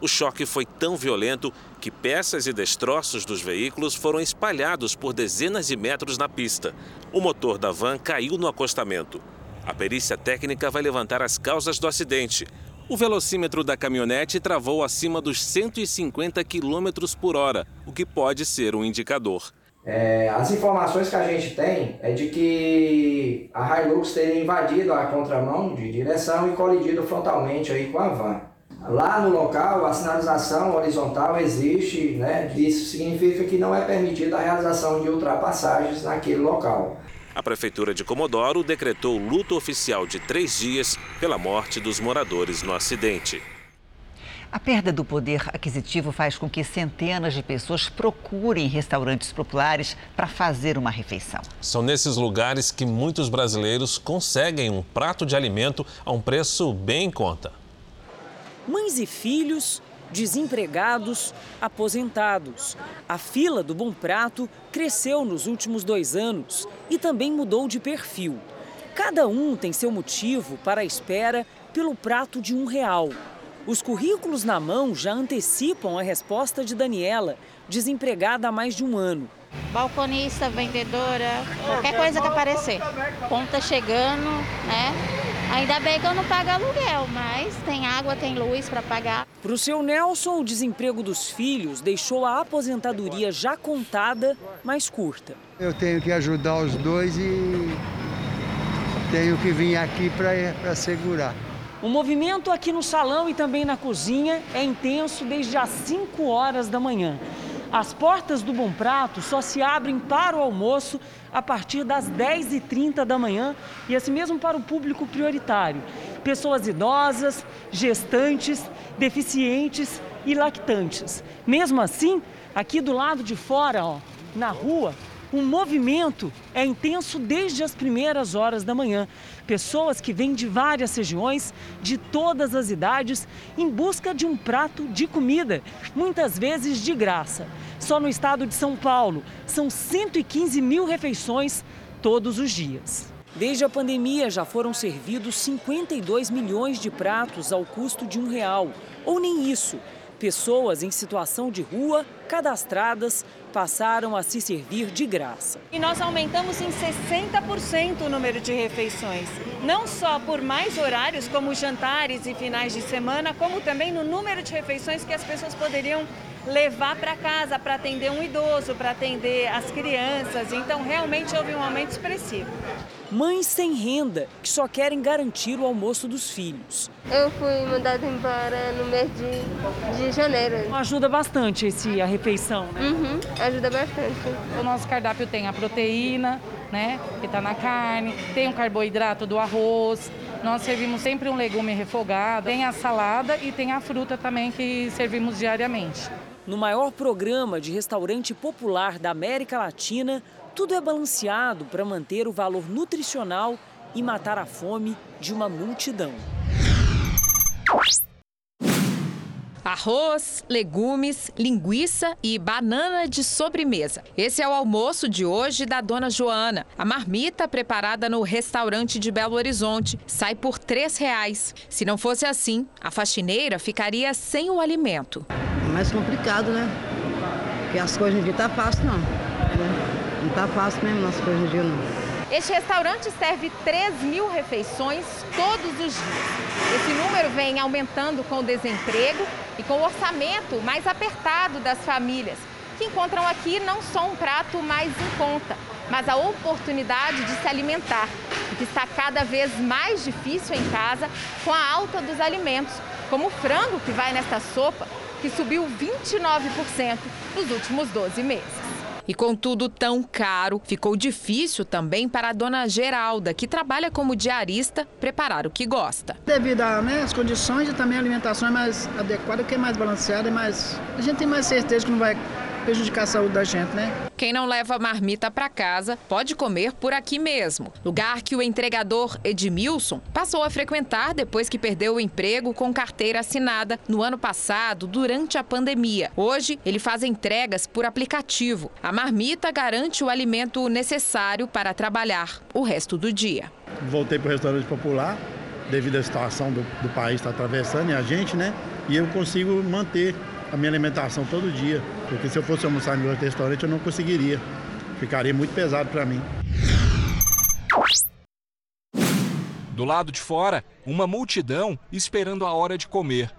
O choque foi tão violento que peças e destroços dos veículos foram espalhados por dezenas de metros na pista. O motor da van caiu no acostamento. A perícia técnica vai levantar as causas do acidente. O velocímetro da caminhonete travou acima dos 150 km por hora, o que pode ser um indicador. É, as informações que a gente tem é de que a Hilux teria invadido a contramão de direção e colidido frontalmente aí com a van. Lá no local, a sinalização horizontal existe, né? Isso significa que não é permitida a realização de ultrapassagens naquele local. A Prefeitura de Comodoro decretou luto oficial de três dias pela morte dos moradores no acidente. A perda do poder aquisitivo faz com que centenas de pessoas procurem restaurantes populares para fazer uma refeição. São nesses lugares que muitos brasileiros conseguem um prato de alimento a um preço bem em conta. Mães e filhos, desempregados, aposentados. A fila do Bom Prato cresceu nos últimos dois anos e também mudou de perfil. Cada um tem seu motivo para a espera pelo prato de um real. Os currículos na mão já antecipam a resposta de Daniela, desempregada há mais de um ano. Balconista, vendedora, qualquer coisa que aparecer. Conta chegando, né? Ainda bem que eu não pago aluguel, mas tem água, tem luz para pagar. Para o seu Nelson, o desemprego dos filhos deixou a aposentadoria já contada mais curta. Eu tenho que ajudar os dois e tenho que vir aqui para segurar. O movimento aqui no salão e também na cozinha é intenso desde as 5 horas da manhã. As portas do Bom Prato só se abrem para o almoço a partir das 10h30 da manhã e assim mesmo para o público prioritário. Pessoas idosas, gestantes, deficientes e lactantes. Mesmo assim, aqui do lado de fora, ó, na rua, o movimento é intenso desde as primeiras horas da manhã. Pessoas que vêm de várias regiões, de todas as idades, em busca de um prato de comida, muitas vezes de graça. Só no estado de São Paulo, são 115 mil refeições todos os dias. Desde a pandemia, já foram servidos 52 milhões de pratos ao custo de um real, ou nem isso. Pessoas em situação de rua, cadastradas, passaram a se servir de graça. E nós aumentamos em 60% o número de refeições, não só por mais horários, como jantares e finais de semana, como também no número de refeições que as pessoas poderiam levar para casa para atender um idoso, para atender as crianças. Então, realmente houve um aumento expressivo. Mães sem renda que só querem garantir o almoço dos filhos. Eu fui mandada embora no mês de, de janeiro. Ajuda bastante esse, a refeição, né? Uhum, ajuda bastante. O nosso cardápio tem a proteína, né, que está na carne, tem o carboidrato do arroz, nós servimos sempre um legume refogado, tem a salada e tem a fruta também que servimos diariamente. No maior programa de restaurante popular da América Latina, tudo é balanceado para manter o valor nutricional e matar a fome de uma multidão. Arroz, legumes, linguiça e banana de sobremesa. Esse é o almoço de hoje da dona Joana. A marmita preparada no restaurante de Belo Horizonte sai por R$ reais. Se não fosse assim, a faxineira ficaria sem o alimento. É mais complicado, né? Porque as coisas não tá fácil, não. Né? Não tá fácil mesmo nossa coisa dia, não. Este restaurante serve 3 mil refeições todos os dias. Esse número vem aumentando com o desemprego e com o orçamento mais apertado das famílias, que encontram aqui não só um prato mais em conta, mas a oportunidade de se alimentar, o que está cada vez mais difícil em casa com a alta dos alimentos, como o frango que vai nesta sopa, que subiu 29% nos últimos 12 meses. E com tudo tão caro, ficou difícil também para a dona Geralda, que trabalha como diarista, preparar o que gosta. Devido às né, condições e também a alimentação é mais adequada, que é mais balanceada, e mais... a gente tem mais certeza que não vai prejudicar a saúde da gente, né? Quem não leva marmita para casa pode comer por aqui mesmo. Lugar que o entregador Edmilson passou a frequentar depois que perdeu o emprego com carteira assinada no ano passado, durante a pandemia. Hoje, ele faz entregas por aplicativo. A marmita garante o alimento necessário para trabalhar o resto do dia. Voltei para o restaurante popular devido à situação do, do país está atravessando e a gente, né? E eu consigo manter a minha alimentação todo dia. Porque se eu fosse almoçar em outro restaurante, eu não conseguiria. Ficaria muito pesado para mim. Do lado de fora, uma multidão esperando a hora de comer.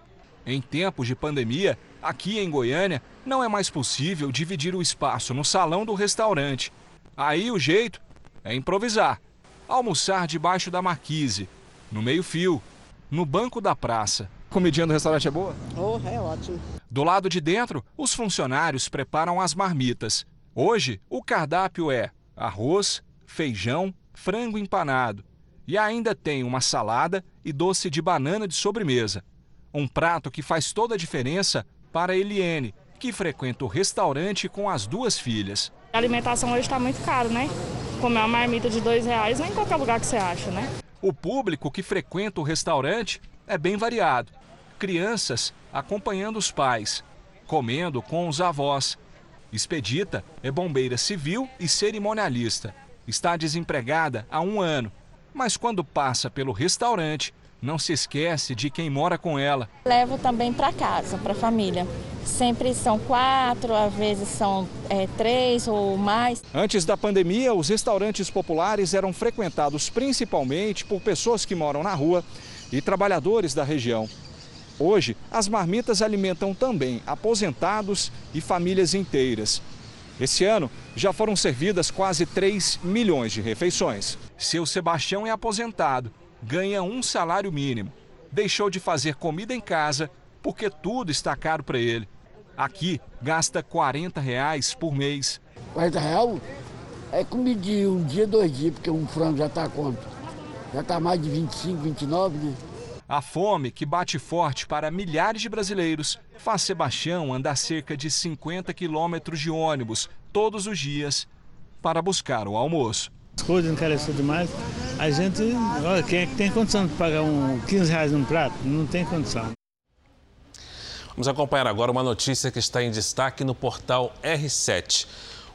Em tempos de pandemia, aqui em Goiânia, não é mais possível dividir o espaço no salão do restaurante. Aí o jeito é improvisar. Almoçar debaixo da marquise, no meio-fio, no banco da praça. Comidinha do restaurante é boa? Oh, é ótimo. Do lado de dentro, os funcionários preparam as marmitas. Hoje, o cardápio é arroz, feijão, frango empanado. E ainda tem uma salada e doce de banana de sobremesa. Um prato que faz toda a diferença para Eliene, que frequenta o restaurante com as duas filhas. A alimentação hoje está muito caro, né? Comer uma marmita de dois reais é em qualquer lugar que você acha, né? O público que frequenta o restaurante é bem variado crianças acompanhando os pais, comendo com os avós. Expedita é bombeira civil e cerimonialista. Está desempregada há um ano, mas quando passa pelo restaurante, não se esquece de quem mora com ela. Levo também para casa, para a família. Sempre são quatro, às vezes são é, três ou mais. Antes da pandemia, os restaurantes populares eram frequentados principalmente por pessoas que moram na rua e trabalhadores da região. Hoje, as marmitas alimentam também aposentados e famílias inteiras. Esse ano, já foram servidas quase 3 milhões de refeições. Seu Sebastião é aposentado, ganha um salário mínimo. Deixou de fazer comida em casa porque tudo está caro para ele. Aqui, gasta 40 reais por mês. 40 reais é comida um dia, dois dias, porque um frango já está quanto? Já está mais de 25, 29, né? A fome, que bate forte para milhares de brasileiros, faz Sebastião andar cerca de 50 quilômetros de ônibus todos os dias para buscar o almoço. As coisas encareceram demais. A gente, olha, quem é que tem condição de pagar um 15 reais num prato? Não tem condição. Vamos acompanhar agora uma notícia que está em destaque no portal R7.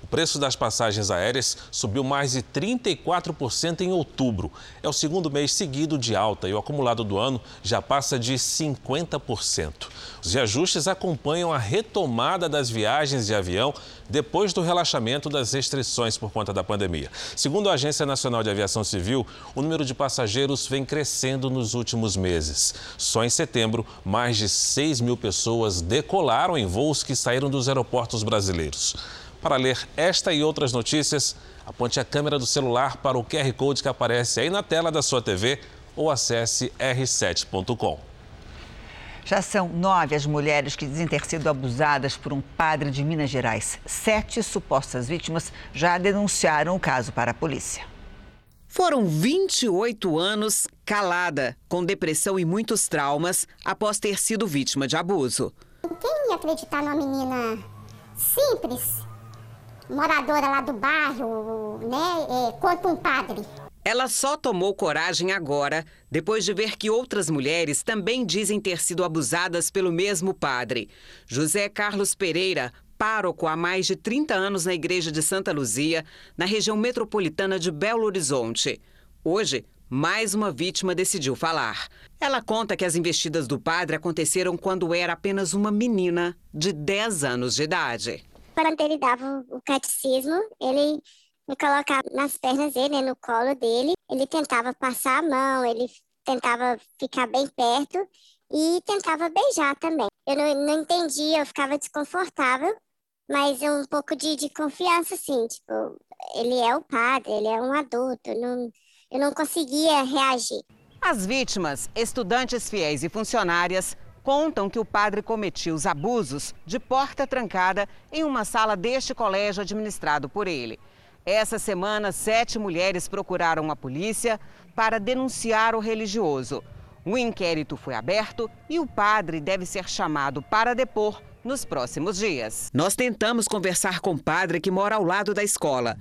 O preço das passagens aéreas subiu mais de 34% em outubro. É o segundo mês seguido de alta e o acumulado do ano já passa de 50%. Os reajustes acompanham a retomada das viagens de avião depois do relaxamento das restrições por conta da pandemia. Segundo a Agência Nacional de Aviação Civil, o número de passageiros vem crescendo nos últimos meses. Só em setembro, mais de 6 mil pessoas decolaram em voos que saíram dos aeroportos brasileiros. Para ler esta e outras notícias, aponte a câmera do celular para o QR Code que aparece aí na tela da sua TV ou acesse r7.com. Já são nove as mulheres que dizem ter sido abusadas por um padre de Minas Gerais. Sete supostas vítimas já denunciaram o caso para a polícia. Foram 28 anos calada, com depressão e muitos traumas após ter sido vítima de abuso. Quem ia acreditar numa menina simples, moradora lá do bairro, né, é, contra um padre? Ela só tomou coragem agora, depois de ver que outras mulheres também dizem ter sido abusadas pelo mesmo padre. José Carlos Pereira, pároco há mais de 30 anos na igreja de Santa Luzia, na região metropolitana de Belo Horizonte. Hoje, mais uma vítima decidiu falar. Ela conta que as investidas do padre aconteceram quando era apenas uma menina de 10 anos de idade. Quando ele dava o catecismo, ele me colocava nas pernas dele, né, no colo dele. Ele tentava passar a mão, ele tentava ficar bem perto e tentava beijar também. Eu não, não entendia, eu ficava desconfortável, mas um pouco de, de confiança, assim, tipo, ele é o padre, ele é um adulto, não, eu não conseguia reagir. As vítimas, estudantes fiéis e funcionárias, contam que o padre cometia os abusos de porta trancada em uma sala deste colégio administrado por ele. Essa semana, sete mulheres procuraram a polícia para denunciar o religioso. Um inquérito foi aberto e o padre deve ser chamado para depor nos próximos dias. Nós tentamos conversar com o padre que mora ao lado da escola.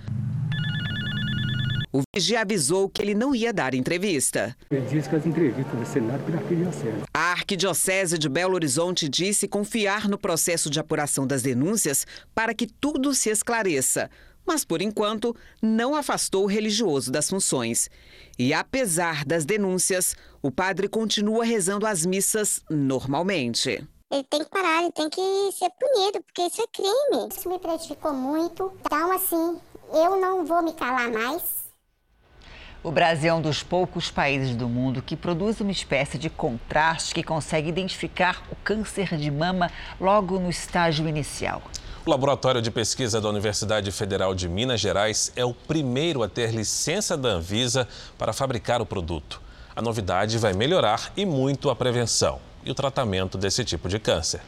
O vigia avisou que ele não ia dar entrevista. Ele disse que as entrevistas vão ser dadas pela arquidiocese. A Arquidiocese de Belo Horizonte disse confiar no processo de apuração das denúncias para que tudo se esclareça mas por enquanto não afastou o religioso das funções. E apesar das denúncias, o padre continua rezando as missas normalmente. Ele tem que parar, ele tem que ser punido, porque isso é crime. Isso me prejudicou muito. Então, assim, eu não vou me calar mais. O Brasil é um dos poucos países do mundo que produz uma espécie de contraste que consegue identificar o câncer de mama logo no estágio inicial. O Laboratório de Pesquisa da Universidade Federal de Minas Gerais é o primeiro a ter licença da Anvisa para fabricar o produto. A novidade vai melhorar e muito a prevenção e o tratamento desse tipo de câncer.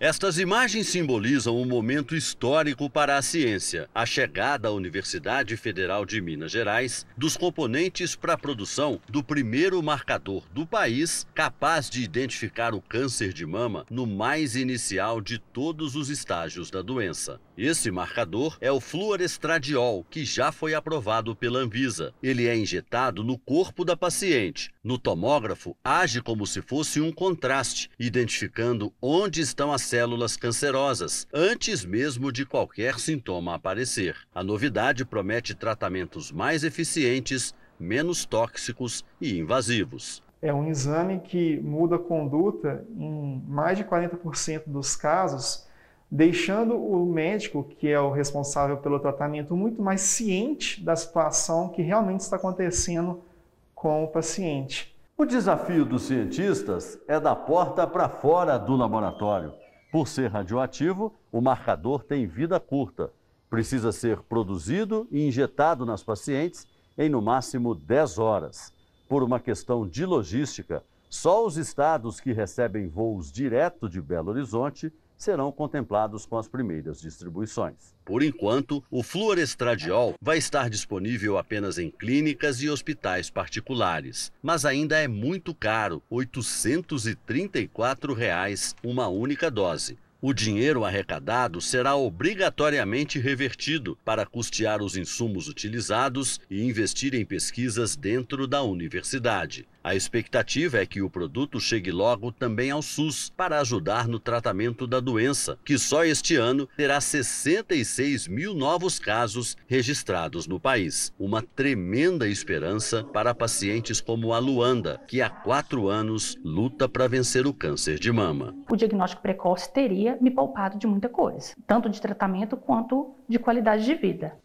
Estas imagens simbolizam um momento histórico para a ciência, a chegada à Universidade Federal de Minas Gerais dos componentes para a produção do primeiro marcador do país capaz de identificar o câncer de mama no mais inicial de todos os estágios da doença. Esse marcador é o fluorestradiol, que já foi aprovado pela Anvisa. Ele é injetado no corpo da paciente. No tomógrafo, age como se fosse um contraste, identificando onde estão as células cancerosas, antes mesmo de qualquer sintoma aparecer. A novidade promete tratamentos mais eficientes, menos tóxicos e invasivos. É um exame que muda a conduta em mais de 40% dos casos deixando o médico, que é o responsável pelo tratamento, muito mais ciente da situação que realmente está acontecendo com o paciente. O desafio dos cientistas é da porta para fora do laboratório. Por ser radioativo, o marcador tem vida curta. Precisa ser produzido e injetado nas pacientes em no máximo 10 horas. Por uma questão de logística, só os estados que recebem voos direto de Belo Horizonte serão contemplados com as primeiras distribuições. Por enquanto, o fluorestradiol vai estar disponível apenas em clínicas e hospitais particulares, mas ainda é muito caro, 834 reais uma única dose. O dinheiro arrecadado será obrigatoriamente revertido para custear os insumos utilizados e investir em pesquisas dentro da universidade. A expectativa é que o produto chegue logo também ao SUS para ajudar no tratamento da doença, que só este ano terá 66 mil novos casos registrados no país. Uma tremenda esperança para pacientes como a Luanda, que há quatro anos luta para vencer o câncer de mama. O diagnóstico precoce teria me poupado de muita coisa, tanto de tratamento quanto de qualidade de vida.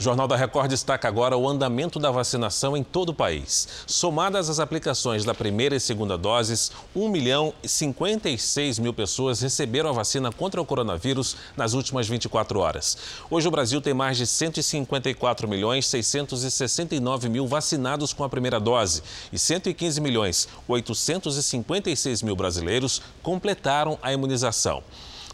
O Jornal da Record destaca agora o andamento da vacinação em todo o país. Somadas as aplicações da primeira e segunda doses, 1 milhão e 56 mil pessoas receberam a vacina contra o coronavírus nas últimas 24 horas. Hoje o Brasil tem mais de 154 milhões 669 mil vacinados com a primeira dose e 115 milhões 856 mil brasileiros completaram a imunização.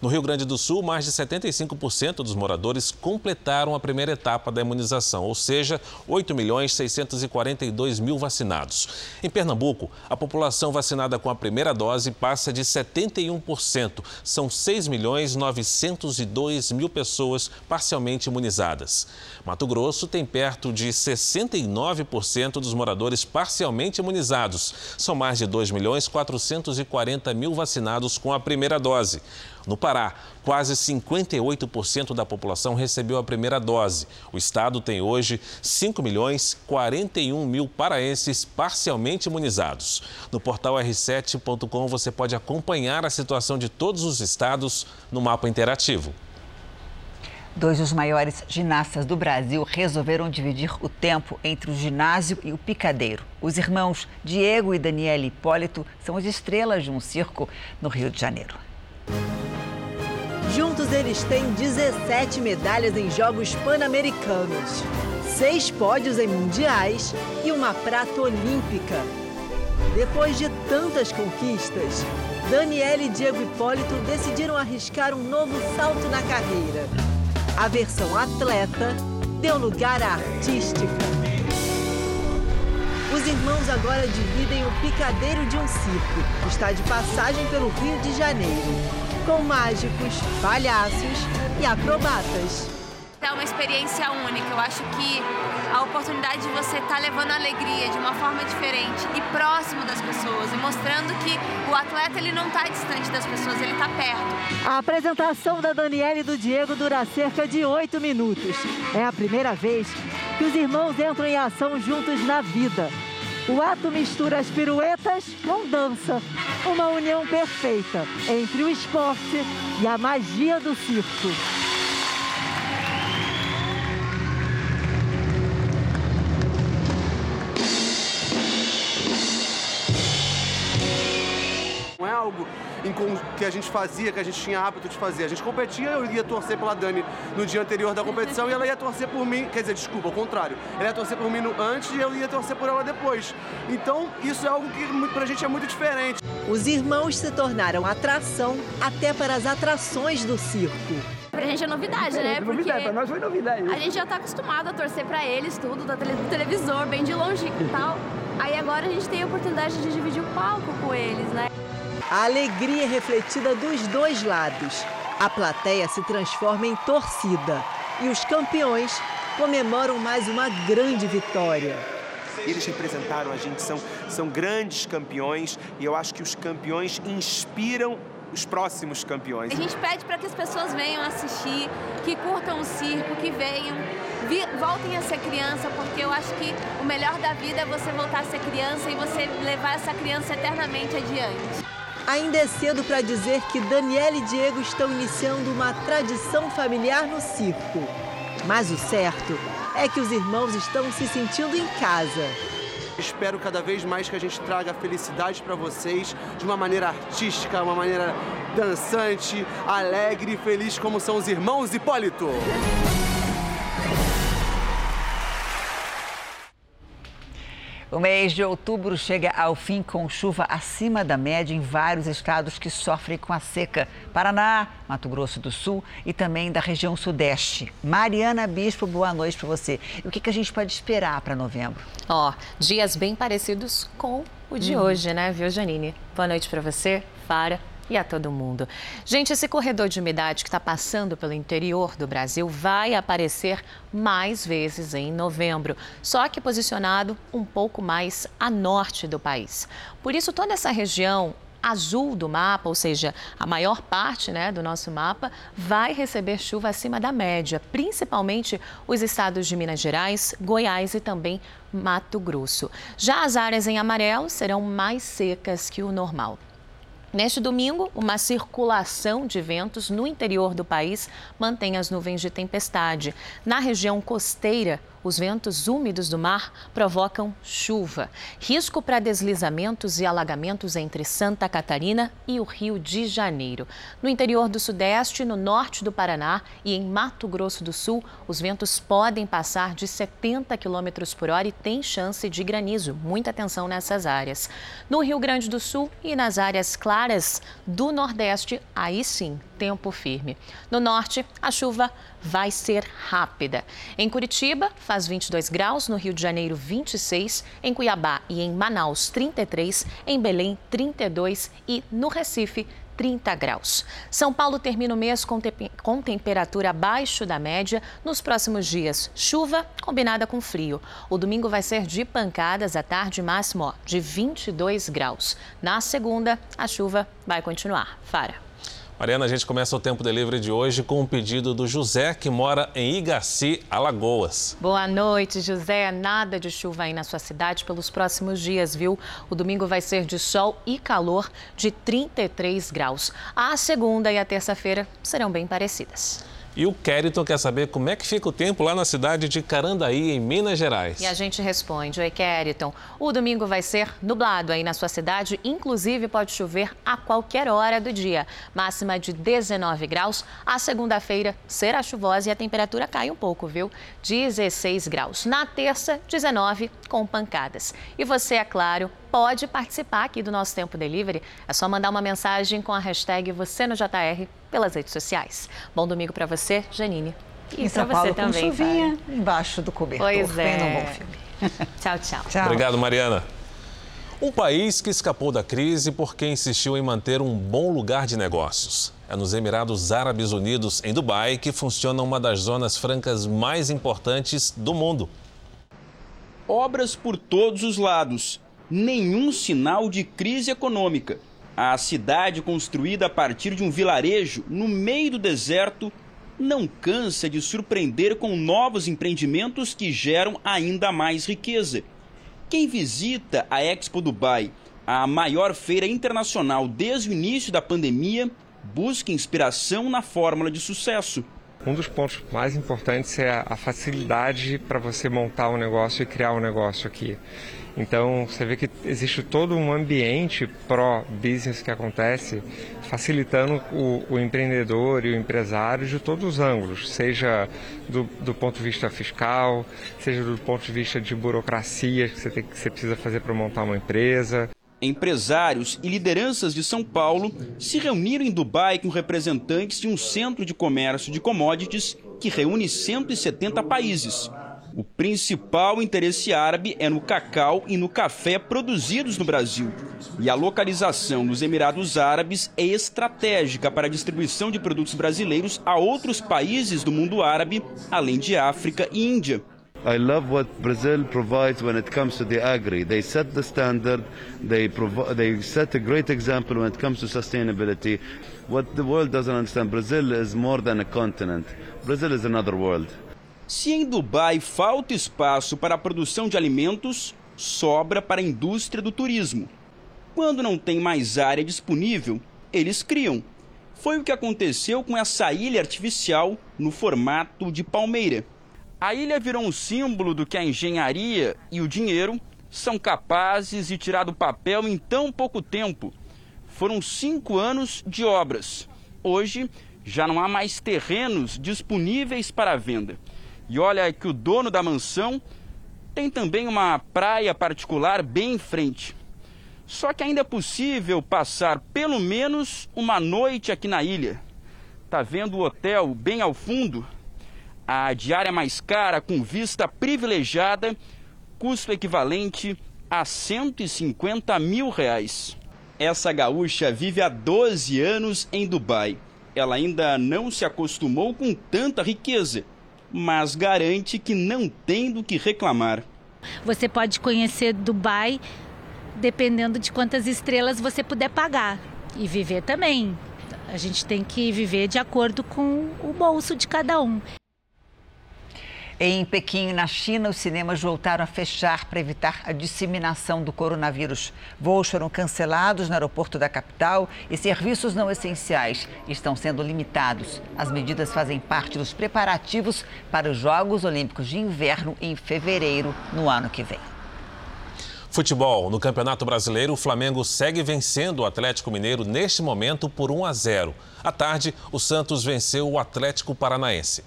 No Rio Grande do Sul, mais de 75% dos moradores completaram a primeira etapa da imunização, ou seja, 8 milhões 642 mil vacinados. Em Pernambuco, a população vacinada com a primeira dose passa de 71%. São 6 milhões 902 mil pessoas parcialmente imunizadas. Mato Grosso tem perto de 69% dos moradores parcialmente imunizados. São mais de 2 milhões 440 mil vacinados com a primeira dose. No Pará, quase 58% da população recebeu a primeira dose. O estado tem hoje 5 milhões 41 mil paraenses parcialmente imunizados. No portal r7.com você pode acompanhar a situação de todos os estados no mapa interativo. Dois dos maiores ginastas do Brasil resolveram dividir o tempo entre o ginásio e o picadeiro. Os irmãos Diego e Daniela Hipólito são as estrelas de um circo no Rio de Janeiro. Juntos eles têm 17 medalhas em Jogos Pan-Americanos, seis pódios em mundiais e uma prata olímpica. Depois de tantas conquistas, Daniela e Diego Hipólito decidiram arriscar um novo salto na carreira. A versão atleta deu lugar à artística. Os irmãos agora dividem o picadeiro de um circo, que está de passagem pelo Rio de Janeiro com mágicos, palhaços e acrobatas. É uma experiência única. Eu acho que a oportunidade de você estar tá levando alegria de uma forma diferente e próximo das pessoas e mostrando que o atleta ele não está distante das pessoas, ele está perto. A apresentação da Daniela e do Diego dura cerca de oito minutos. É a primeira vez que os irmãos entram em ação juntos na vida. O ato mistura as piruetas com dança. Uma união perfeita entre o esporte e a magia do circo. Não é algo que a gente fazia, que a gente tinha hábito de fazer. A gente competia, eu ia torcer pela Dani no dia anterior da competição e ela ia torcer por mim, quer dizer, desculpa, ao contrário. Ela ia torcer por mim no antes e eu ia torcer por ela depois. Então, isso é algo que pra gente é muito diferente. Os irmãos se tornaram atração até para as atrações do circo. Pra gente é novidade, né? É, Porque novidade, pra nós foi novidade. A gente já tá acostumado a torcer pra eles, tudo, do televisor, bem de longe e tal. Aí agora a gente tem a oportunidade de dividir o palco com eles, né? A alegria refletida dos dois lados. A plateia se transforma em torcida e os campeões comemoram mais uma grande vitória. Eles representaram a gente, são, são grandes campeões e eu acho que os campeões inspiram os próximos campeões. A gente pede para que as pessoas venham assistir, que curtam o circo, que venham, vi, voltem a ser criança, porque eu acho que o melhor da vida é você voltar a ser criança e você levar essa criança eternamente adiante. Ainda é cedo para dizer que Daniela e Diego estão iniciando uma tradição familiar no circo. Mas o certo é que os irmãos estão se sentindo em casa. Espero cada vez mais que a gente traga felicidade para vocês de uma maneira artística, uma maneira dançante, alegre e feliz, como são os irmãos Hipólito. O mês de outubro chega ao fim com chuva acima da média em vários estados que sofrem com a seca. Paraná, Mato Grosso do Sul e também da região sudeste. Mariana Bispo, boa noite para você. E o que, que a gente pode esperar para novembro? Ó, oh, dias bem parecidos com o de hum. hoje, né, viu, Janine? Boa noite para você, Fara e a todo mundo. Gente, esse corredor de umidade que está passando pelo interior do Brasil vai aparecer mais vezes em novembro, só que posicionado um pouco mais a norte do país. Por isso, toda essa região azul do mapa, ou seja, a maior parte né, do nosso mapa, vai receber chuva acima da média, principalmente os estados de Minas Gerais, Goiás e também Mato Grosso. Já as áreas em amarelo serão mais secas que o normal. Neste domingo, uma circulação de ventos no interior do país mantém as nuvens de tempestade. Na região costeira, os ventos úmidos do mar provocam chuva. Risco para deslizamentos e alagamentos entre Santa Catarina e o Rio de Janeiro. No interior do Sudeste, no norte do Paraná e em Mato Grosso do Sul, os ventos podem passar de 70 km por hora e tem chance de granizo. Muita atenção nessas áreas. No Rio Grande do Sul e nas áreas claras do Nordeste, aí sim, tempo firme. No norte, a chuva vai ser rápida. Em Curitiba, faz 22 graus, no Rio de Janeiro, 26, em Cuiabá e em Manaus, 33, em Belém, 32 e no Recife, 30 graus. São Paulo termina o mês com, te com, temperatura abaixo da média. Nos próximos dias, chuva combinada com frio. O domingo vai ser de pancadas à tarde, máximo ó, de 22 graus. Na segunda, a chuva vai continuar. Fara. Mariana, a gente começa o Tempo Delivery de hoje com um pedido do José, que mora em Igaci, Alagoas. Boa noite, José. Nada de chuva aí na sua cidade pelos próximos dias, viu? O domingo vai ser de sol e calor de 33 graus. A segunda e a terça-feira serão bem parecidas. E o Kériton quer saber como é que fica o tempo lá na cidade de Carandaí, em Minas Gerais. E a gente responde, oi Kériton, o domingo vai ser nublado aí na sua cidade, inclusive pode chover a qualquer hora do dia. Máxima de 19 graus, a segunda-feira será chuvosa e a temperatura cai um pouco, viu? 16 graus. Na terça, 19 com pancadas. E você, é claro, pode participar aqui do nosso Tempo Delivery. É só mandar uma mensagem com a hashtag você no JR pelas redes sociais. Bom domingo para você, Janine. E para você também. Com chuvinha embaixo do cobertor. Pois é. um bom filme. tchau, tchau, tchau. Obrigado, Mariana. Um país que escapou da crise porque insistiu em manter um bom lugar de negócios. É nos Emirados Árabes Unidos, em Dubai, que funciona uma das zonas francas mais importantes do mundo. Obras por todos os lados nenhum sinal de crise econômica. A cidade, construída a partir de um vilarejo no meio do deserto, não cansa de surpreender com novos empreendimentos que geram ainda mais riqueza. Quem visita a Expo Dubai, a maior feira internacional desde o início da pandemia, busca inspiração na fórmula de sucesso. Um dos pontos mais importantes é a facilidade para você montar um negócio e criar um negócio aqui. Então você vê que existe todo um ambiente pró-business que acontece, facilitando o, o, empreendedor e o empresário de todos os ângulos, seja do, do, ponto de vista fiscal, seja do ponto de vista de burocracia que você, tem, que você precisa fazer para montar uma empresa. Empresários e lideranças de São Paulo se reuniram em Dubai com representantes de um centro de comércio de commodities que reúne 170 países. O principal interesse árabe é no cacau e no café produzidos no Brasil. E a localização nos Emirados Árabes é estratégica para a distribuição de produtos brasileiros a outros países do mundo árabe, além de África e Índia. I love what Brazil provides when it comes to the agri. They set the standard, they, they set a great example when it comes to sustainability. What the world doesn't understand, Brazil is more than a continent. Brazil is another world. Se em Dubai falta espaço para a produção de alimentos, sobra para a indústria do turismo. Quando não tem mais área disponível, eles criam. Foi o que aconteceu com essa ilha artificial no formato de palmeira. A ilha virou um símbolo do que a engenharia e o dinheiro são capazes de tirar do papel em tão pouco tempo. Foram cinco anos de obras. Hoje já não há mais terrenos disponíveis para venda. E olha que o dono da mansão tem também uma praia particular bem em frente. Só que ainda é possível passar pelo menos uma noite aqui na ilha. Tá vendo o hotel bem ao fundo? A diária mais cara, com vista privilegiada, custa equivalente a 150 mil reais. Essa gaúcha vive há 12 anos em Dubai. Ela ainda não se acostumou com tanta riqueza, mas garante que não tem do que reclamar. Você pode conhecer Dubai dependendo de quantas estrelas você puder pagar e viver também. A gente tem que viver de acordo com o bolso de cada um. Em Pequim, na China, os cinemas voltaram a fechar para evitar a disseminação do coronavírus. Voos foram cancelados no aeroporto da capital e serviços não essenciais estão sendo limitados. As medidas fazem parte dos preparativos para os Jogos Olímpicos de Inverno em fevereiro, no ano que vem. Futebol. No Campeonato Brasileiro, o Flamengo segue vencendo o Atlético Mineiro neste momento por 1 a 0. À tarde, o Santos venceu o Atlético Paranaense.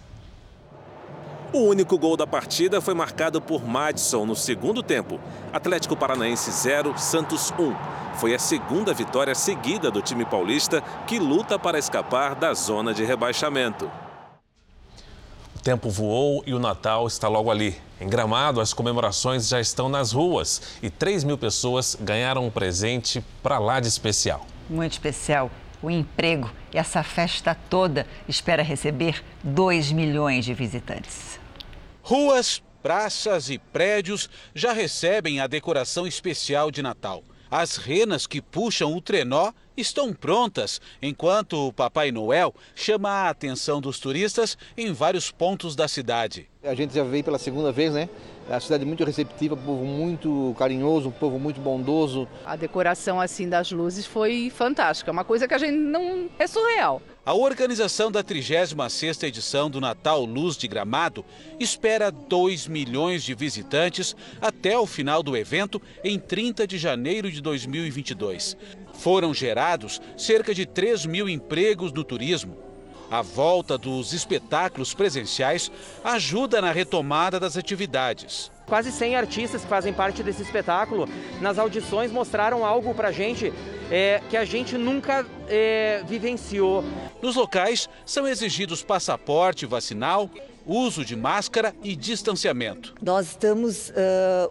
O único gol da partida foi marcado por Madison no segundo tempo. Atlético Paranaense 0, Santos 1. Foi a segunda vitória seguida do time paulista que luta para escapar da zona de rebaixamento. O tempo voou e o Natal está logo ali. Em Gramado, as comemorações já estão nas ruas e 3 mil pessoas ganharam um presente para lá de especial. Muito especial. O emprego e essa festa toda espera receber 2 milhões de visitantes. Ruas, praças e prédios já recebem a decoração especial de Natal. As renas que puxam o trenó estão prontas, enquanto o Papai Noel chama a atenção dos turistas em vários pontos da cidade. A gente já veio pela segunda vez, né? É a cidade muito receptiva, um povo muito carinhoso, um povo muito bondoso. A decoração assim das luzes foi fantástica, uma coisa que a gente não é surreal. A organização da 36ª edição do Natal Luz de Gramado espera 2 milhões de visitantes até o final do evento em 30 de janeiro de 2022. Foram gerados cerca de 3 mil empregos no turismo, a volta dos espetáculos presenciais ajuda na retomada das atividades. Quase 100 artistas que fazem parte desse espetáculo, nas audições mostraram algo para a gente é, que a gente nunca é, vivenciou. Nos locais são exigidos passaporte vacinal, uso de máscara e distanciamento. Nós estamos uh,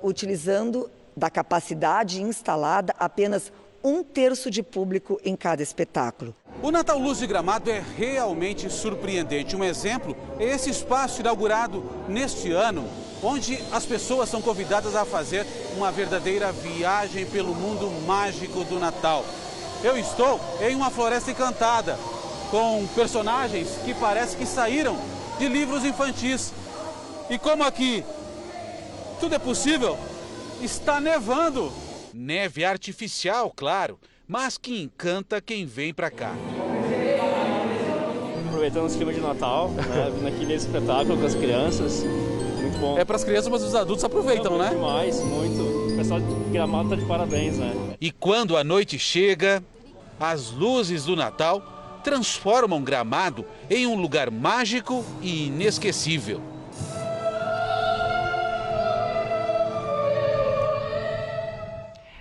utilizando da capacidade instalada apenas um terço de público em cada espetáculo. O Natal Luz de Gramado é realmente surpreendente. Um exemplo é esse espaço inaugurado neste ano, onde as pessoas são convidadas a fazer uma verdadeira viagem pelo mundo mágico do Natal. Eu estou em uma floresta encantada, com personagens que parece que saíram de livros infantis. E como aqui tudo é possível, está nevando. Neve artificial, claro, mas que encanta quem vem para cá. Aproveitando o clima de Natal, né, vindo aqui nesse espetáculo com as crianças, muito bom. É para as crianças, mas os adultos aproveitam, muito né? Demais, muito. O pessoal de Gramado tá de parabéns, né? E quando a noite chega, as luzes do Natal transformam Gramado em um lugar mágico e inesquecível.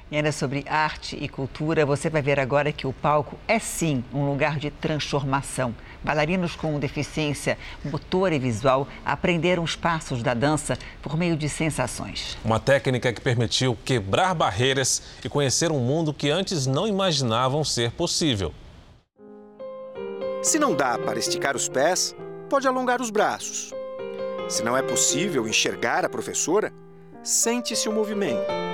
E ainda sobre arte e cultura, você vai ver agora que o palco é sim um lugar de transformação. Bailarinos com deficiência motora e visual aprenderam os passos da dança por meio de sensações. Uma técnica que permitiu quebrar barreiras e conhecer um mundo que antes não imaginavam ser possível. Se não dá para esticar os pés, pode alongar os braços. Se não é possível enxergar a professora, sente-se o movimento.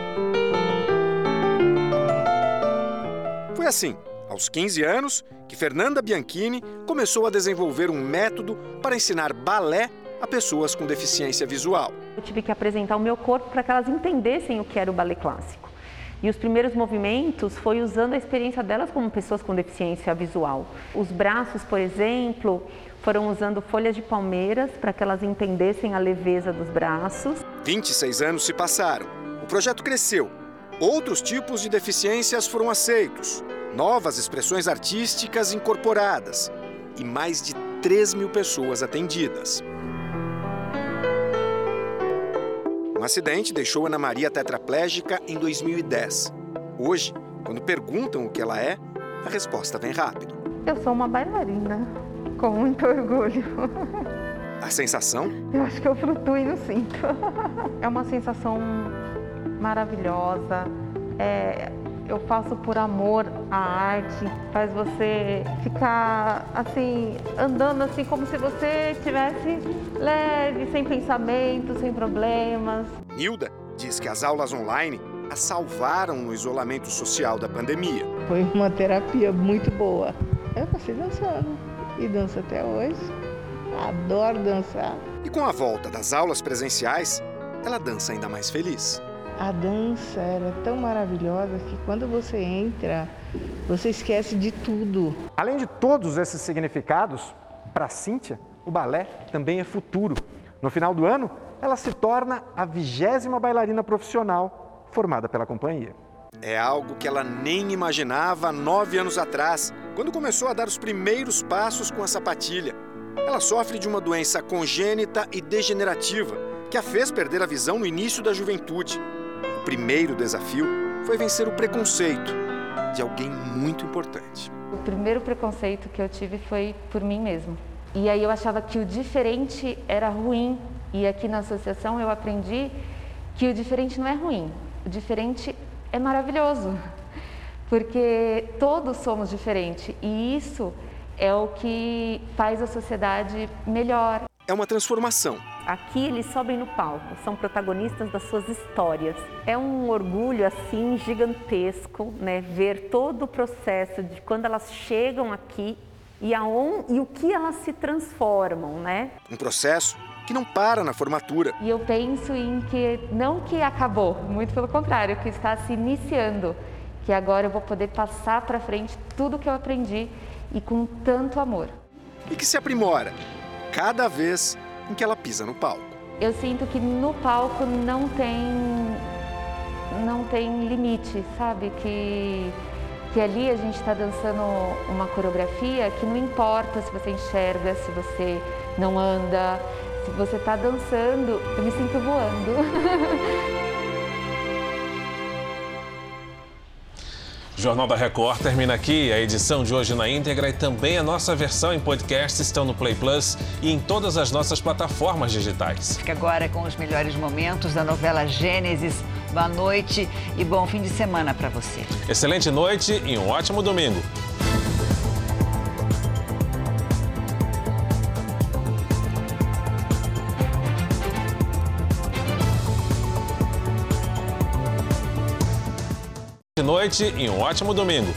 Foi assim, aos 15 anos, que Fernanda Bianchini começou a desenvolver um método para ensinar balé a pessoas com deficiência visual. Eu tive que apresentar o meu corpo para que elas entendessem o que era o balé clássico. E os primeiros movimentos foi usando a experiência delas como pessoas com deficiência visual. Os braços, por exemplo, foram usando folhas de palmeiras para que elas entendessem a leveza dos braços. 26 anos se passaram. O projeto cresceu. Outros tipos de deficiências foram aceitos novas expressões artísticas incorporadas e mais de 3 mil pessoas atendidas. Um acidente deixou Ana Maria tetraplégica em 2010. Hoje, quando perguntam o que ela é, a resposta vem rápido. Eu sou uma bailarina, com muito orgulho. A sensação? Eu acho que eu flutuo e não sinto. É uma sensação maravilhosa. É, eu faço por amor à arte, faz você ficar assim, andando assim como se você estivesse leve, sem pensamento, sem problemas. Nilda diz que as aulas online a salvaram no isolamento social da pandemia. Foi uma terapia muito boa. Eu passei dançando e danço até hoje. Adoro dançar. E com a volta das aulas presenciais, ela dança ainda mais feliz. A dança era tão maravilhosa que quando você entra, você esquece de tudo. Além de todos esses significados, para Cíntia, o balé também é futuro. No final do ano, ela se torna a vigésima bailarina profissional formada pela companhia. É algo que ela nem imaginava nove anos atrás, quando começou a dar os primeiros passos com a sapatilha. Ela sofre de uma doença congênita e degenerativa que a fez perder a visão no início da juventude. O primeiro desafio foi vencer o preconceito de alguém muito importante. O primeiro preconceito que eu tive foi por mim mesmo. E aí eu achava que o diferente era ruim. E aqui na associação eu aprendi que o diferente não é ruim. O diferente é maravilhoso. Porque todos somos diferentes e isso é o que faz a sociedade melhor. É uma transformação Aqui eles sobem no palco, são protagonistas das suas histórias. É um orgulho assim gigantesco, né, ver todo o processo de quando elas chegam aqui e aon, e o que elas se transformam, né? Um processo que não para na formatura. E eu penso em que não que acabou, muito pelo contrário, que está se iniciando, que agora eu vou poder passar para frente tudo que eu aprendi e com tanto amor. E que se aprimora cada vez em que ela pisa no palco. Eu sinto que no palco não tem não tem limite, sabe? Que que ali a gente está dançando uma coreografia que não importa se você enxerga, se você não anda, se você está dançando, eu me sinto voando. Jornal da Record termina aqui. A edição de hoje na íntegra e também a nossa versão em podcast estão no Play Plus e em todas as nossas plataformas digitais. Fica agora com os melhores momentos da novela Gênesis. Boa noite e bom fim de semana para você. Excelente noite e um ótimo domingo. Noite e um ótimo domingo.